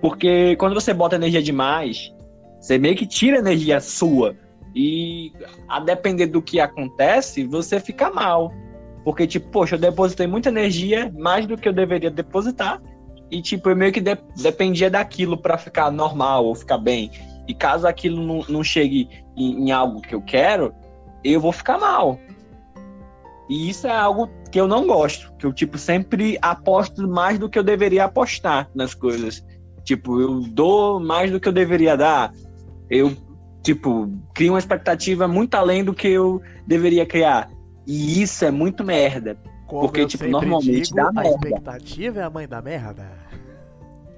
Porque quando você bota energia demais, você meio que tira energia sua. E a depender do que acontece, você fica mal. Porque, tipo, poxa, eu depositei muita energia, mais do que eu deveria depositar. E, tipo, eu meio que de- dependia daquilo pra ficar normal ou ficar bem. E caso aquilo não, não chegue em, em algo que eu quero, eu vou ficar mal. E isso é algo que eu não gosto. Que eu, tipo, sempre aposto mais do que eu deveria apostar nas coisas. Tipo, eu dou mais do que eu deveria dar. Eu, tipo, crio uma expectativa muito além do que eu deveria criar. E isso é muito merda. Como Porque, tipo, normalmente digo, dá a merda. expectativa é a mãe da merda.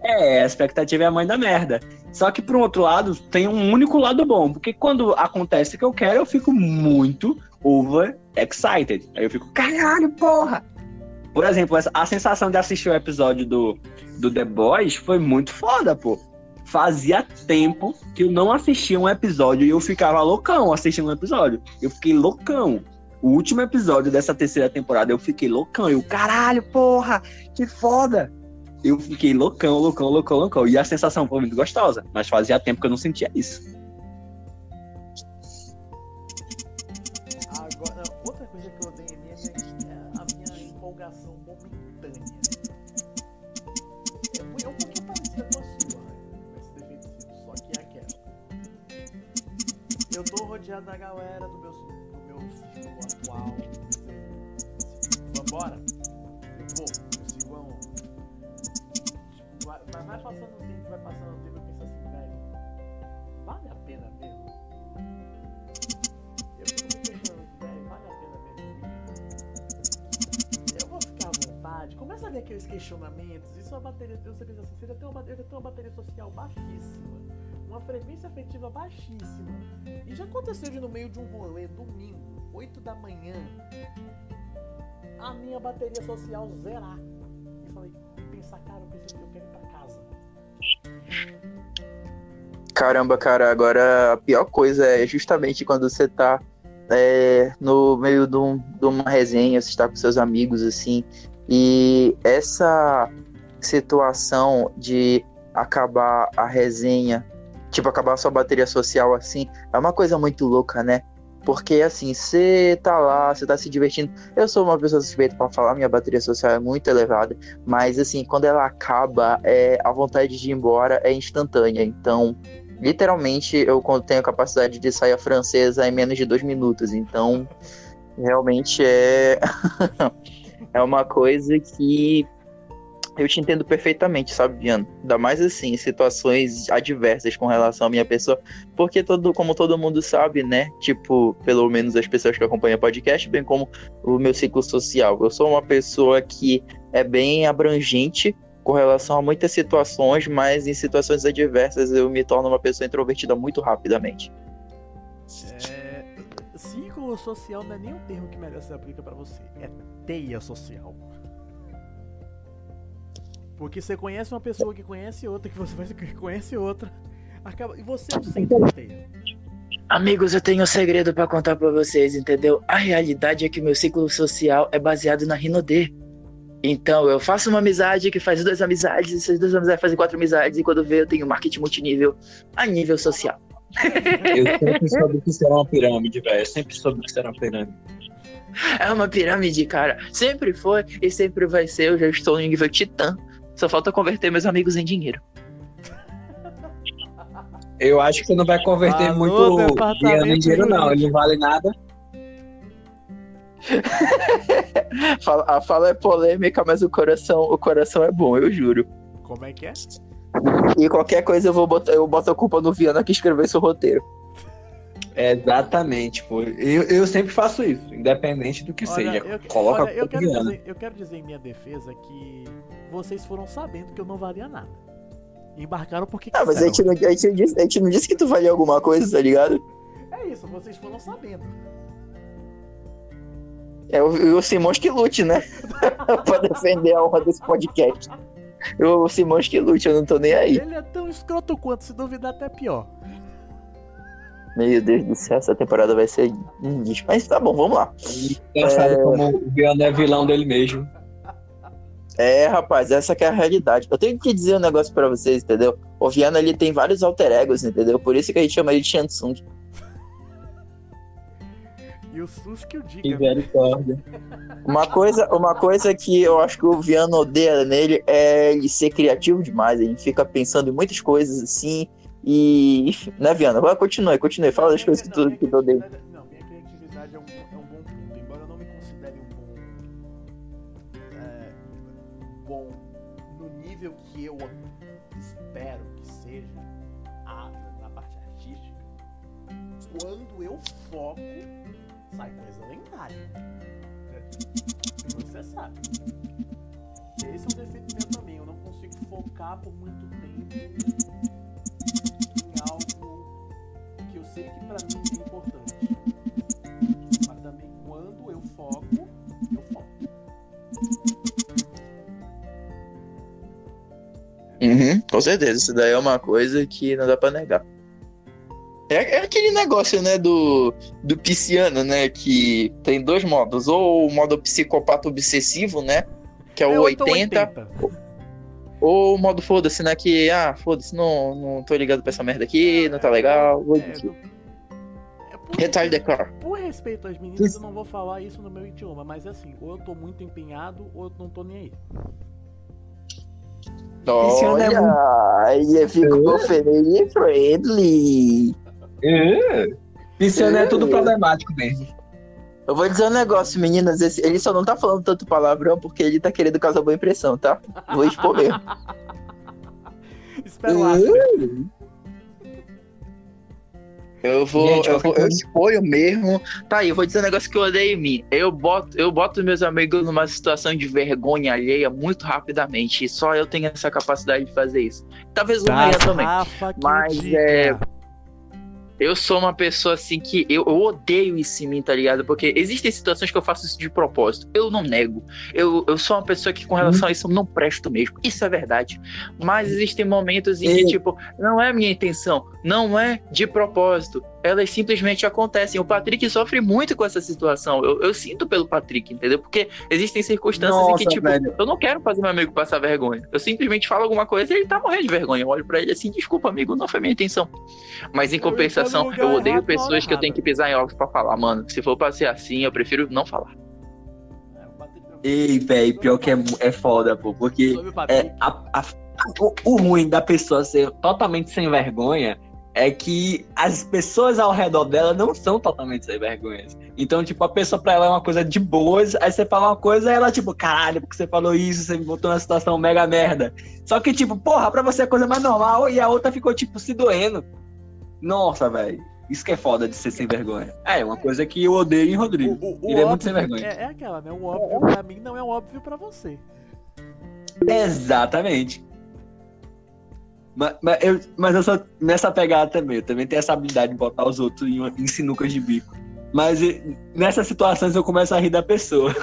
É, a expectativa é a mãe da merda. Só que, por um outro lado, tem um único lado bom. Porque quando acontece o que eu quero, eu fico muito over excited. Aí eu fico, caralho, porra! Por exemplo, a sensação de assistir o episódio do, do The Boys foi muito foda, pô. Fazia tempo que eu não assistia um episódio e eu ficava loucão assistindo um episódio. Eu fiquei loucão. O último episódio dessa terceira temporada eu fiquei loucão. Eu, caralho, porra, que foda! Eu fiquei loucão, loucão, loucão, loucão. E a sensação foi muito gostosa, mas fazia tempo que eu não sentia isso. Eu tô rodeado da galera do meu, do meu ciclo atual. Vambora? Eu vou, eu sigo aonde? Tipo, vai, vai, passando o tempo, vai passando o tempo, eu penso assim, velho, vale a pena mesmo? Eu fico me questionando, velho, vale a pena mesmo? Eu vou ficar à vontade. Começa a ver aqueles questionamentos. E sua bateria, sempre digo assim, você já tem uma, bateria- tem uma bateria social baixíssima. Uma frequência afetiva baixíssima. E já aconteceu de no meio de um rolê, domingo, 8 da manhã, a minha bateria social zerar. E falei, pensar, cara, eu, preciso, eu quero ir pra casa. Caramba, cara, agora a pior coisa é justamente quando você tá é, no meio de, um- de uma resenha, você está com seus amigos, assim, e essa situação de acabar a resenha, tipo, acabar sua bateria social, assim, é uma coisa muito louca, né? Porque, assim, você tá lá, você tá se divertindo. Eu sou uma pessoa suspeita pra falar, minha bateria social é muito elevada, mas, assim, quando ela acaba, é, a vontade de ir embora é instantânea. Então, literalmente eu tenho a capacidade de sair a francesa em menos de dois minutos. Então, realmente é é uma coisa que eu te entendo perfeitamente, sabe, Viana? Ainda mais assim, em situações adversas com relação à minha pessoa, porque todo, como todo mundo sabe, né? Tipo, pelo menos as pessoas que acompanham o podcast, bem como o meu ciclo social. Eu sou uma pessoa que é bem abrangente com relação a muitas situações, mas em situações adversas eu me torno uma pessoa introvertida muito rapidamente. É, ciclo social não é nem um termo que merece ser aplica pra você. É teia social. Porque você conhece uma pessoa que conhece outra, que você vai que conhece outra. Acaba, e você é o centro teia. Amigos, eu tenho um segredo pra contar pra vocês, entendeu? A realidade é que meu ciclo social é baseado na Rinodê. Então, eu faço uma amizade que faz duas amizades, e essas duas amizades fazem quatro amizades, e quando vê, eu tenho marketing multinível a nível social. Eu sempre soube que isso era uma pirâmide, velho. Eu sempre soube que isso era uma pirâmide. É uma pirâmide, cara. Sempre foi e sempre vai ser. Eu já estou no nível titã. Só falta converter meus amigos em dinheiro. Eu acho que você não vai converter Alô, muito dinheiro em dinheiro, não. Ele não vale nada. A fala é polêmica, mas o coração, o coração é bom, eu juro. Como é que é? E qualquer coisa eu vou botar, eu boto a culpa no Viana que escreveu esse roteiro. Exatamente, pô. Eu, eu sempre faço isso, independente do que Olha, seja. eu, Coloca olha, eu, a quero dizer, eu quero dizer em minha defesa que vocês foram sabendo que eu não valia nada. E embarcaram porque Ah, mas a gente, não, a, gente disse, a gente não disse que tu valia alguma coisa, tá ligado? É isso, vocês foram sabendo. É o, o Simões que lute, né? pra defender a honra desse podcast. Eu, o Simões que lute, eu não tô nem aí. Ele é tão escroto quanto, se duvidar, até pior. Meu Deus do céu, essa temporada vai ser um. Mas tá bom, vamos lá. Engraçado como o Viana é vilão dele mesmo. É, rapaz, essa que é a realidade. Eu tenho que dizer um negócio pra vocês, entendeu? O Viana, ele tem vários alter egos, entendeu? Por isso que a gente chama ele de Shansung. E o SUS que o diga. Misericórdia. Uma coisa, uma coisa que eu acho que o Viana odeia nele é ele ser criativo demais. Ele fica pensando em muitas coisas assim. E. Né, Viana? Agora continue, continue. Fala das coisas que tu, que tu odeia. Não, minha criatividade é um, é bom ponto. Embora eu não me considere um bom. é, bom no nível que eu espero que seja a, parte artística. Quando eu foco, sai coisa lendária. Você sabe. Esse é um defeito meu também. Eu não consigo focar por muito tempo sei que pra mim é importante. Mas também quando eu foco, eu foco. Uhum, com certeza, isso daí é uma coisa que não dá pra negar. É, é aquele negócio, né, do, do pisciano, né, que tem dois modos. Ou o modo psicopata obsessivo, né, que é o Eu tô 80, ou o modo foda-se, né, que, ah, foda-se, não, não tô ligado pra essa merda aqui, não tá legal, vou É, desistir. é por, Retalho de car. por respeito às meninas, eu não vou falar isso no meu idioma, mas é assim, ou eu tô muito empenhado, ou eu não tô nem aí. É Olha, ele ficou family friendly. É. Pisciano é tudo problemático mesmo. Eu vou dizer um negócio, meninas. esse- ele só não tá falando tanto palavrão porque ele tá querendo causar boa impressão, tá? Vou expor mesmo. Espera lá. Eu vou, Gente, eu, eu vou, eu exponho mesmo. Tá aí, eu vou dizer um negócio que eu odeio em mim. Eu boto, eu boto meus amigos numa situação de vergonha alheia muito rapidamente. E só eu tenho essa capacidade de fazer isso. Talvez o Ryan também. Rafa que Mas, diga. Eu sou uma pessoa assim que eu, eu odeio isso em mim, tá ligado? Porque existem situações que eu faço isso de propósito. Eu não nego. Eu, eu sou uma pessoa que, com relação a isso, eu não presto mesmo. Isso é verdade. Mas existem momentos em que, tipo, não é minha intenção, não é de propósito. Elas simplesmente acontecem. O Patrick sofre muito com essa situação. Eu, eu sinto pelo Patrick, entendeu? Porque existem circunstâncias em que, Nossa, tipo, velho. eu não quero fazer meu amigo passar vergonha. Eu simplesmente falo alguma coisa e ele tá morrendo de vergonha. Eu olho pra ele assim, desculpa, amigo, não foi minha intenção. Mas em Eu compensação, eu odeio errado pessoas que eu tenho errada. que pisar em ovos pra falar, mano. Se for pra ser assim, eu prefiro não falar. É, Ei, velho, pior que é, é foda, pô. Porque é, a- a- o, o ruim da pessoa ser totalmente sem vergonha é que as pessoas ao redor dela não são totalmente sem vergonha. Então, tipo, a pessoa pra ela é uma coisa de boas, aí você fala uma coisa e ela, tipo, caralho, porque você falou isso, você me botou numa situação mega merda. Só que, tipo, porra, pra você é coisa mais normal e a outra ficou, tipo, se doendo. Nossa, velho. Isso que é foda de ser sem vergonha. É, uma coisa que eu odeio em Rodrigo. o, o, o Ele é muito sem vergonha. É, é aquela, né? O óbvio pra mim não é óbvio pra você. Exatamente. Mas, mas, eu, mas eu sou nessa pegada também. Eu também tenho essa habilidade de botar os outros em, em sinucas de bico. Mas nessas situações eu começo a rir da pessoa.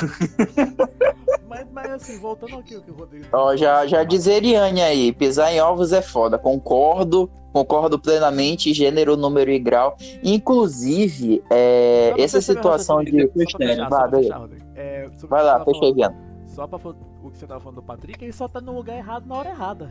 Mas, mas assim, voltando aqui o que o Rodrigo. Ó, já, já diz aí, pisar em ovos é foda. Concordo, concordo plenamente, gênero, número e grau. Inclusive, é, essa situação de. Fechar, Vai, fechar. É, Vai lá, fecha aí. Só pra o que você tava falando do Patrick, ele só tá no lugar errado na hora errada.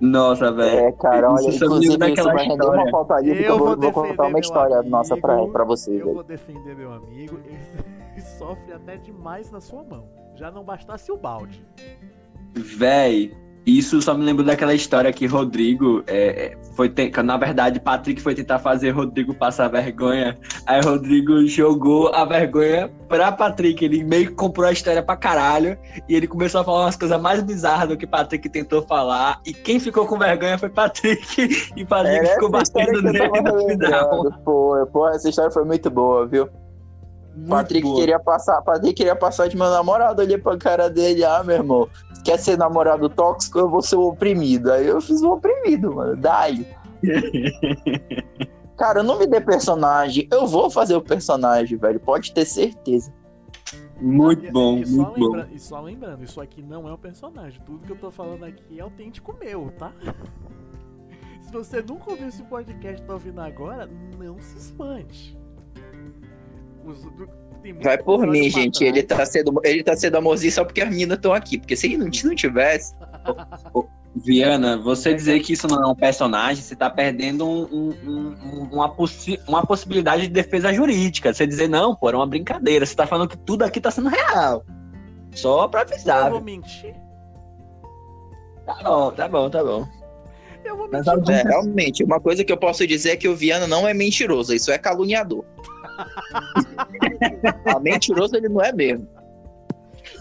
Nossa, velho. É, cara, olha, Isso inclusive isso vai render história. uma pauta ali, Eu eu vou, vou contar uma história nossa pra, amigo. pra vocês. Eu aí. vou defender meu amigo, ele sofre até demais na sua mão. Já não bastasse o balde. Véi, isso só me lembra daquela história que Rodrigo é, é, foi te- na verdade Patrick foi tentar fazer Rodrigo passar vergonha. Aí Rodrigo jogou a vergonha pra Patrick. Ele meio que comprou a história pra caralho. E ele começou a falar umas coisas mais bizarras do que Patrick tentou falar. E quem ficou com vergonha foi Patrick. E Patrick Era ficou batendo nele no final. Pô, pô, essa história foi muito boa, viu? Muito Patrick boa. queria passar, Patrick queria passar de meu namorado, olhei pra cara dele, ah, meu irmão, quer ser namorado tóxico, eu vou ser o oprimido. Aí eu fiz o oprimido, mano, dai. Cara, não me dê personagem, eu vou fazer o personagem, velho, pode ter certeza. Muito E- bom, e só, muito bom. lembra- e só lembrando, isso aqui não é um personagem. Tudo que eu tô falando aqui é autêntico meu, tá? Se você nunca ouviu esse podcast e tá ouvindo agora, não se espante. Os- Vai por mim, gente. Ele tá sendo, ele tá sendo amorzinho só porque as meninas estão aqui. Porque se não, se não tivesse. Viana, você dizer que isso não é um personagem, você tá perdendo um- um- um- uma, possi uma possibilidade de defesa jurídica. Você dizer, não, pô, era uma brincadeira. Você tá falando que tudo aqui tá sendo real. Só pra Eu avisar. vou mentir? Tá bom, tá bom, tá bom. Eu vou Mas mentir. algum- É, realmente, uma coisa que eu posso dizer é que o Viana não é mentiroso, isso é caluniador. A mentiroso ele não é mesmo.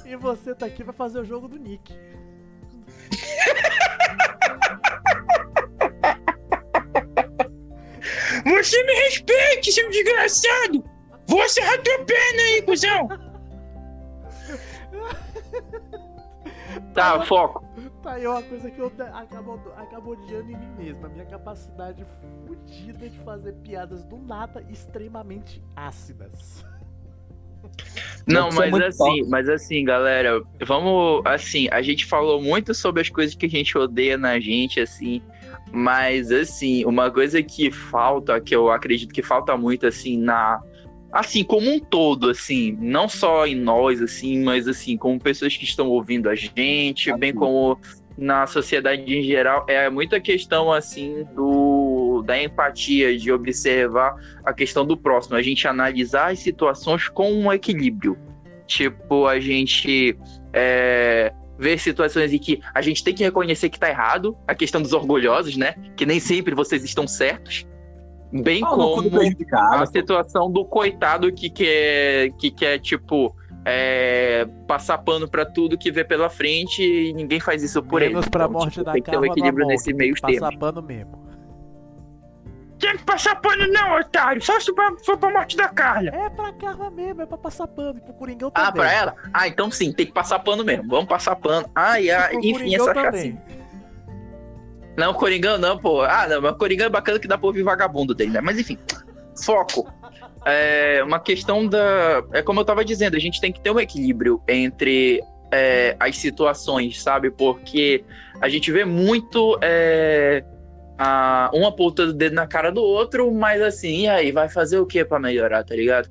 E você tá aqui pra fazer o jogo do Nick. Você me respeite, seu desgraçado! Vou serrar tua perna aí, cuzão! Tá, foco. Tá aí uma coisa que eu te- acabo, acabo odiando em mim mesmo. A minha capacidade fodida de fazer piadas do nada extremamente ácidas. Não, mas assim, tóxico. mas assim, galera, vamos, assim, a gente falou muito sobre as coisas que a gente odeia na gente, assim, mas assim, uma coisa que falta, que eu acredito que falta muito, assim, na, assim, como um todo, assim, não só em nós, assim, mas assim, como pessoas que estão ouvindo a gente, bem como na sociedade em geral, é muita questão, assim, do, da empatia, de observar a questão do próximo, a gente analisar as situações com um equilíbrio. Tipo, a gente é, ver situações em que a gente tem que reconhecer que tá errado, a questão dos orgulhosos, né? Que nem sempre vocês estão certos. Bem do como a situação do coitado que quer, que quer tipo, é, passar pano pra tudo que vê pela frente e ninguém faz isso por ele. Menos pra Então, morte tipo, da tem que ter um equilíbrio nesse meio termo. Passar pano mesmo. Tem que passar pano não, otário. Só se for pra morte da Carla. É pra Carla mesmo, é pra passar pano. E pro Coringão Ah, também. pra ela? Ah, então sim, tem que passar pano mesmo. Vamos passar pano. Ai, E ai, enfim, Coringão essa chacina. Não, Coringão não, pô. Ah, não, mas Coringão é bacana que dá pra ouvir vagabundo dele, né? Mas enfim, foco. É uma questão da. É como eu tava dizendo, a gente tem que ter um equilíbrio entre é, as situações, sabe? Porque a gente vê muito. É, a, um apontando o dedo na cara do outro, mas assim, e aí, vai fazer o que pra melhorar, tá ligado?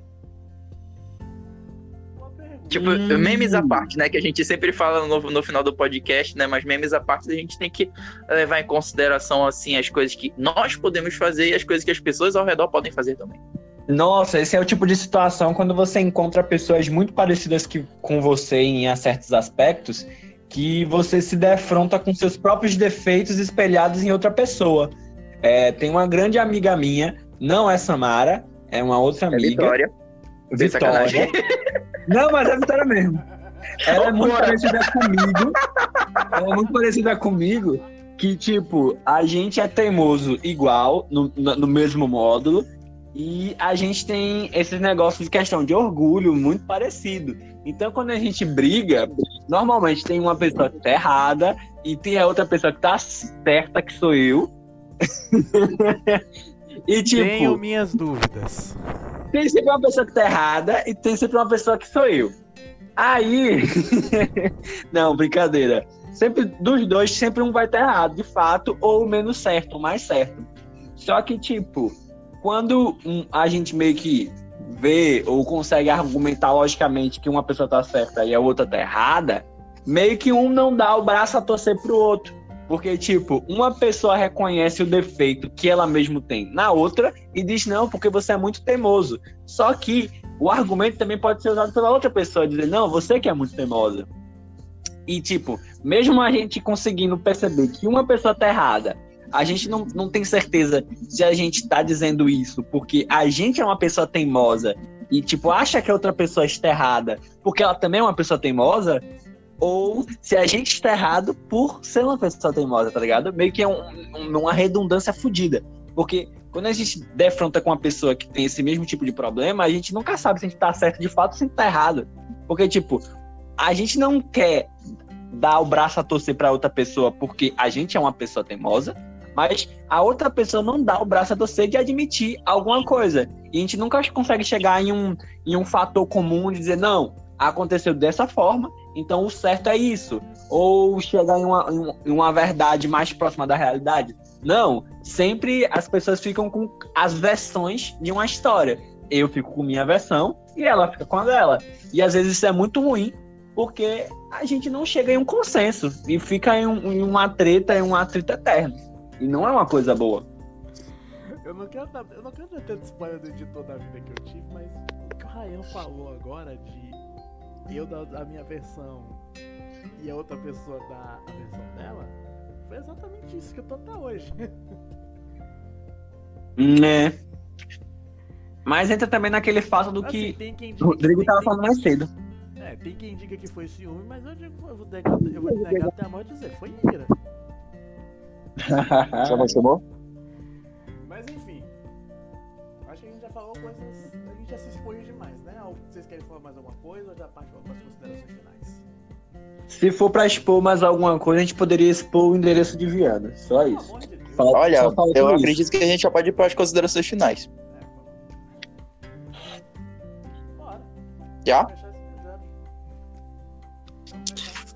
Tipo, Hum. memes à parte, né? Que a gente sempre fala no, no final do podcast, né? Mas memes à parte, a gente tem que levar em consideração, assim, as coisas que nós podemos fazer e as coisas que as pessoas ao redor podem fazer também. Nossa, esse é o tipo de situação quando você encontra pessoas muito parecidas que, com você em certos aspectos, que você se defronta com seus próprios defeitos espelhados em outra pessoa. É, tem uma grande amiga minha, não é Samara, é uma outra É amiga. Vitória. Sem sacanagem. Não, mas é Vitória mesmo. Ela é muito parecida comigo. Ela é muito parecida comigo. Que, tipo, a gente é teimoso igual, no, no mesmo módulo. E a gente tem esse negócio de questão de orgulho muito parecido. Então, quando a gente briga, normalmente tem uma pessoa que tá errada e tem a outra pessoa que tá certa, que sou eu. e, tipo, Tenho minhas dúvidas. tem sempre uma pessoa que tá errada e tem sempre uma pessoa que sou eu. Aí. Não, brincadeira. Sempre dos dois, sempre um vai estar errado, de fato, ou o menos certo, o mais certo. Só que, tipo, quando a gente meio que vê ou consegue argumentar logicamente que uma pessoa tá certa e a outra tá errada, meio que um não dá o braço a torcer pro outro. Porque, tipo, uma pessoa reconhece o defeito que ela mesmo tem na outra e diz, não, porque você é muito teimoso. Só que o argumento também pode ser usado pela outra pessoa, dizer, não, você que é muito teimosa. E, tipo, mesmo a gente conseguindo perceber que uma pessoa tá errada, a gente não, não tem certeza se a gente tá dizendo isso porque a gente é uma pessoa teimosa e, tipo, acha que a outra pessoa está errada porque ela também é uma pessoa teimosa, ou se a gente está errado por ser uma pessoa teimosa, tá ligado? Meio que é um- um- uma redundância fodida. Porque quando a gente defronta com uma pessoa que tem esse mesmo tipo de problema, a gente nunca sabe se a gente tá certo de fato ou se a gente tá errado. Porque, tipo, a gente não quer dar o braço a torcer pra outra pessoa porque a gente é uma pessoa teimosa, mas a outra pessoa não dá o braço a torcer de admitir alguma coisa. E a gente nunca consegue chegar em um, em um fator comum de dizer, não, aconteceu dessa forma, então o certo é isso. Ou chegar em uma, em uma verdade mais próxima da realidade. Não, sempre as pessoas ficam com as versões de uma história. Eu fico com minha versão e ela fica com a dela. E às vezes isso é muito ruim, porque a gente não chega em um consenso e fica em, um, em uma treta, em um atrito eterno. E não é uma coisa boa. Eu não quero, dar- eu não quero dar tanto spoiler do editor da vida que eu tive, mas o que o Ryan falou agora de eu dar a minha versão e a outra pessoa dar a versão dela, foi exatamente isso que eu tô até hoje. Né? Mas entra também naquele fato do Assim, que o Rodrigo que, tava falando mais cedo. é, tem quem diga que foi ciúme, mas eu, digo, eu vou negar, eu vou negar até a morte dizer, foi ira. Chamou, chamou? Mas enfim. Acho que a gente já falou coisas. A gente já se expôs demais, né? Vocês querem falar mais alguma coisa ou já parte para as considerações finais? Se for pra expor mais alguma coisa, a gente poderia expor o endereço de Viana. Só Pelo isso. de. Fala- Olha, só fala eu tudo isso. acredito que a gente já pode ir para as considerações finais. É, Bora. Já?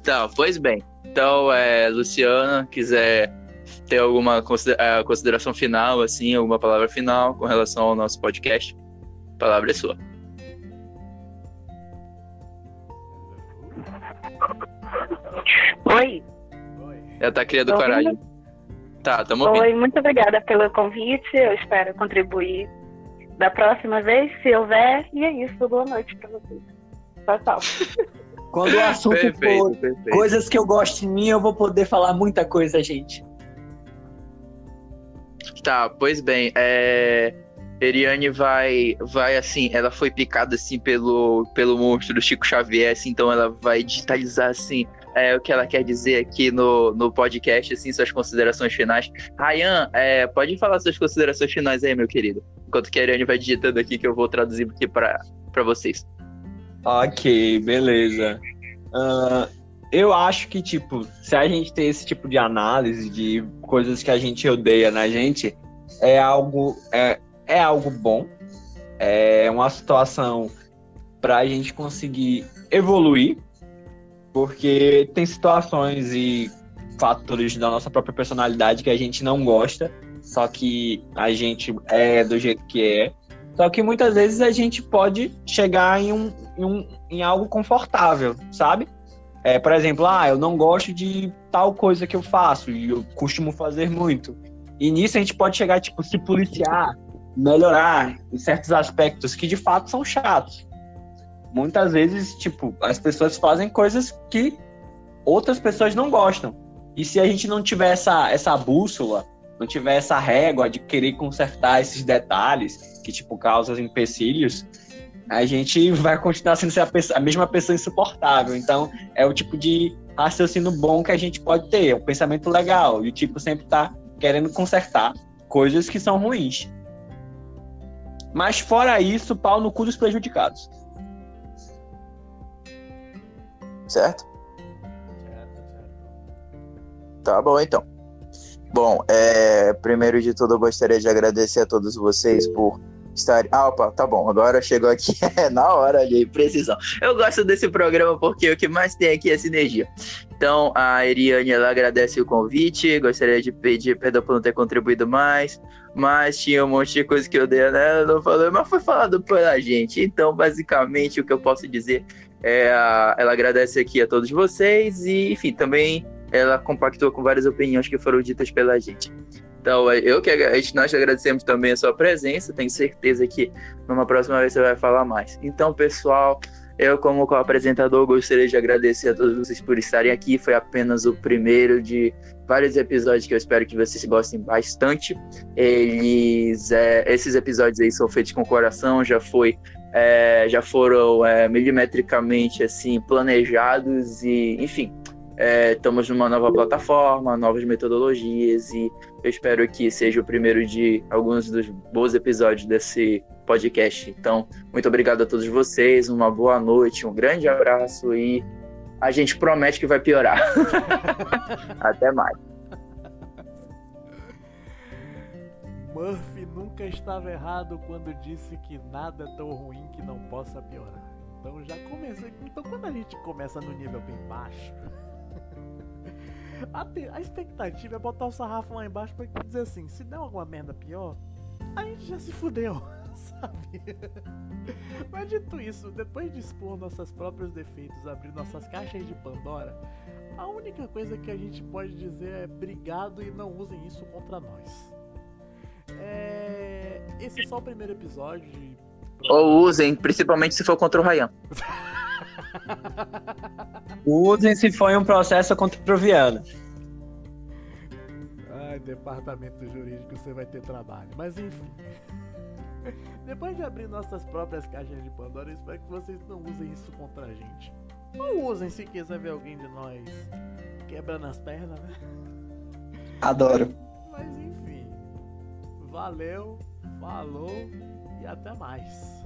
Tá, pois bem. Então, é, Luciana, quiser ter alguma consider- consideração final, assim, alguma palavra final com relação ao nosso podcast, a palavra é sua. Oi, Oi. Ela tá criando coragem. Tá, tamo ouvindo. oi, muito obrigada pelo convite. Eu espero contribuir da próxima vez, se houver. E é isso. Boa noite pra vocês. Tchau, tchau. Quando o assunto Perfeito, for perfeito. coisas que eu gosto em mim, eu vou poder falar muita coisa, gente. Tá, pois bem, é... Eriane vai, vai assim, ela foi picada assim pelo, pelo monstro do Chico Xavier, assim, então ela vai digitalizar assim é, o que ela quer dizer aqui no, no podcast, assim, suas considerações finais. Ryan, é, pode falar suas considerações finais aí, meu querido. Enquanto que a Eriane vai digitando aqui, que eu vou traduzir aqui pra vocês. Ok, beleza. Ah, eu acho que, tipo, se a gente tem esse tipo de análise de coisas que a gente odeia na gente, é algo, é, é algo bom. É uma situação pra gente conseguir evoluir, porque tem situações e fatores da nossa própria personalidade que a gente não gosta, só que a gente é do jeito que é. Só que muitas vezes a gente pode chegar em, um, em, um, em algo confortável, sabe? É, por exemplo, ah, eu não gosto de tal coisa que eu faço e eu costumo fazer muito. E nisso a gente pode chegar, tipo, se policiar, melhorar em certos aspectos que de fato são chatos. Muitas vezes, tipo, as pessoas fazem coisas que outras pessoas não gostam. E se a gente não tiver essa, essa bússola, não tiver essa régua de querer consertar esses detalhes que, tipo, causam empecilhos, a gente vai continuar sendo a, pessoa- a mesma pessoa insuportável. Então, é o tipo de raciocínio bom que a gente pode ter, é um pensamento legal. E o tipo sempre tá querendo consertar coisas que são ruins. Mas fora isso, pau no cu dos prejudicados. Certo? Tá bom, então. Bom, é, primeiro de tudo, eu gostaria de agradecer a todos vocês por Ah, opa, tá bom, agora chegou aqui é, na hora ali, precisão. Eu gosto desse programa porque o que mais tem aqui é sinergia. Então, a Eriane, ela agradece o convite, gostaria de pedir perdão por não ter contribuído mais, mas tinha um monte de coisa que eu dei nela, não falou, mas foi falado pela gente. Então, basicamente, o que eu posso dizer é, a- ela agradece aqui a todos vocês e, enfim, também ela compactou com várias opiniões que foram ditas pela gente. Então, eu que agra- nós agradecemos também a sua presença. Tenho certeza que numa próxima vez você vai falar mais. Então, pessoal, eu como co-apresentador gostaria de agradecer a todos vocês por estarem aqui. Foi apenas o primeiro de vários episódios que eu espero que vocês gostem bastante. Eles, é, esses episódios aí são feitos com coração. Já foi é, já foram é, milimetricamente assim planejados e enfim é, estamos numa nova plataforma novas metodologias e eu espero que seja o primeiro de alguns dos bons episódios desse podcast então muito obrigado a todos vocês uma boa noite um grande abraço e a gente promete que vai piorar até mais Murphy nunca estava errado quando disse que nada é tão ruim que não possa piorar. Então já comecei. Então quando a gente começa no nível bem baixo, a, te- a expectativa é botar o sarrafo lá embaixo pra dizer assim, se der alguma merda pior, a gente já se fudeu, sabe? Mas dito isso, depois de expor nossos próprios defeitos, abrir nossas caixas de Pandora, a única coisa que a gente pode dizer é obrigado e não usem isso contra nós. É... Esse é só o primeiro episódio. Ou usem, principalmente se for contra o Ryan. Usem se foi um processo contra o Viana. Ai, departamento jurídico, você vai ter trabalho. Mas enfim. Depois de abrir nossas próprias caixas de Pandora, eu espero que vocês não usem isso contra a gente. Ou usem se quiser ver alguém de nós quebrando as pernas, né? Adoro. Mas enfim. Valeu, falou e até mais.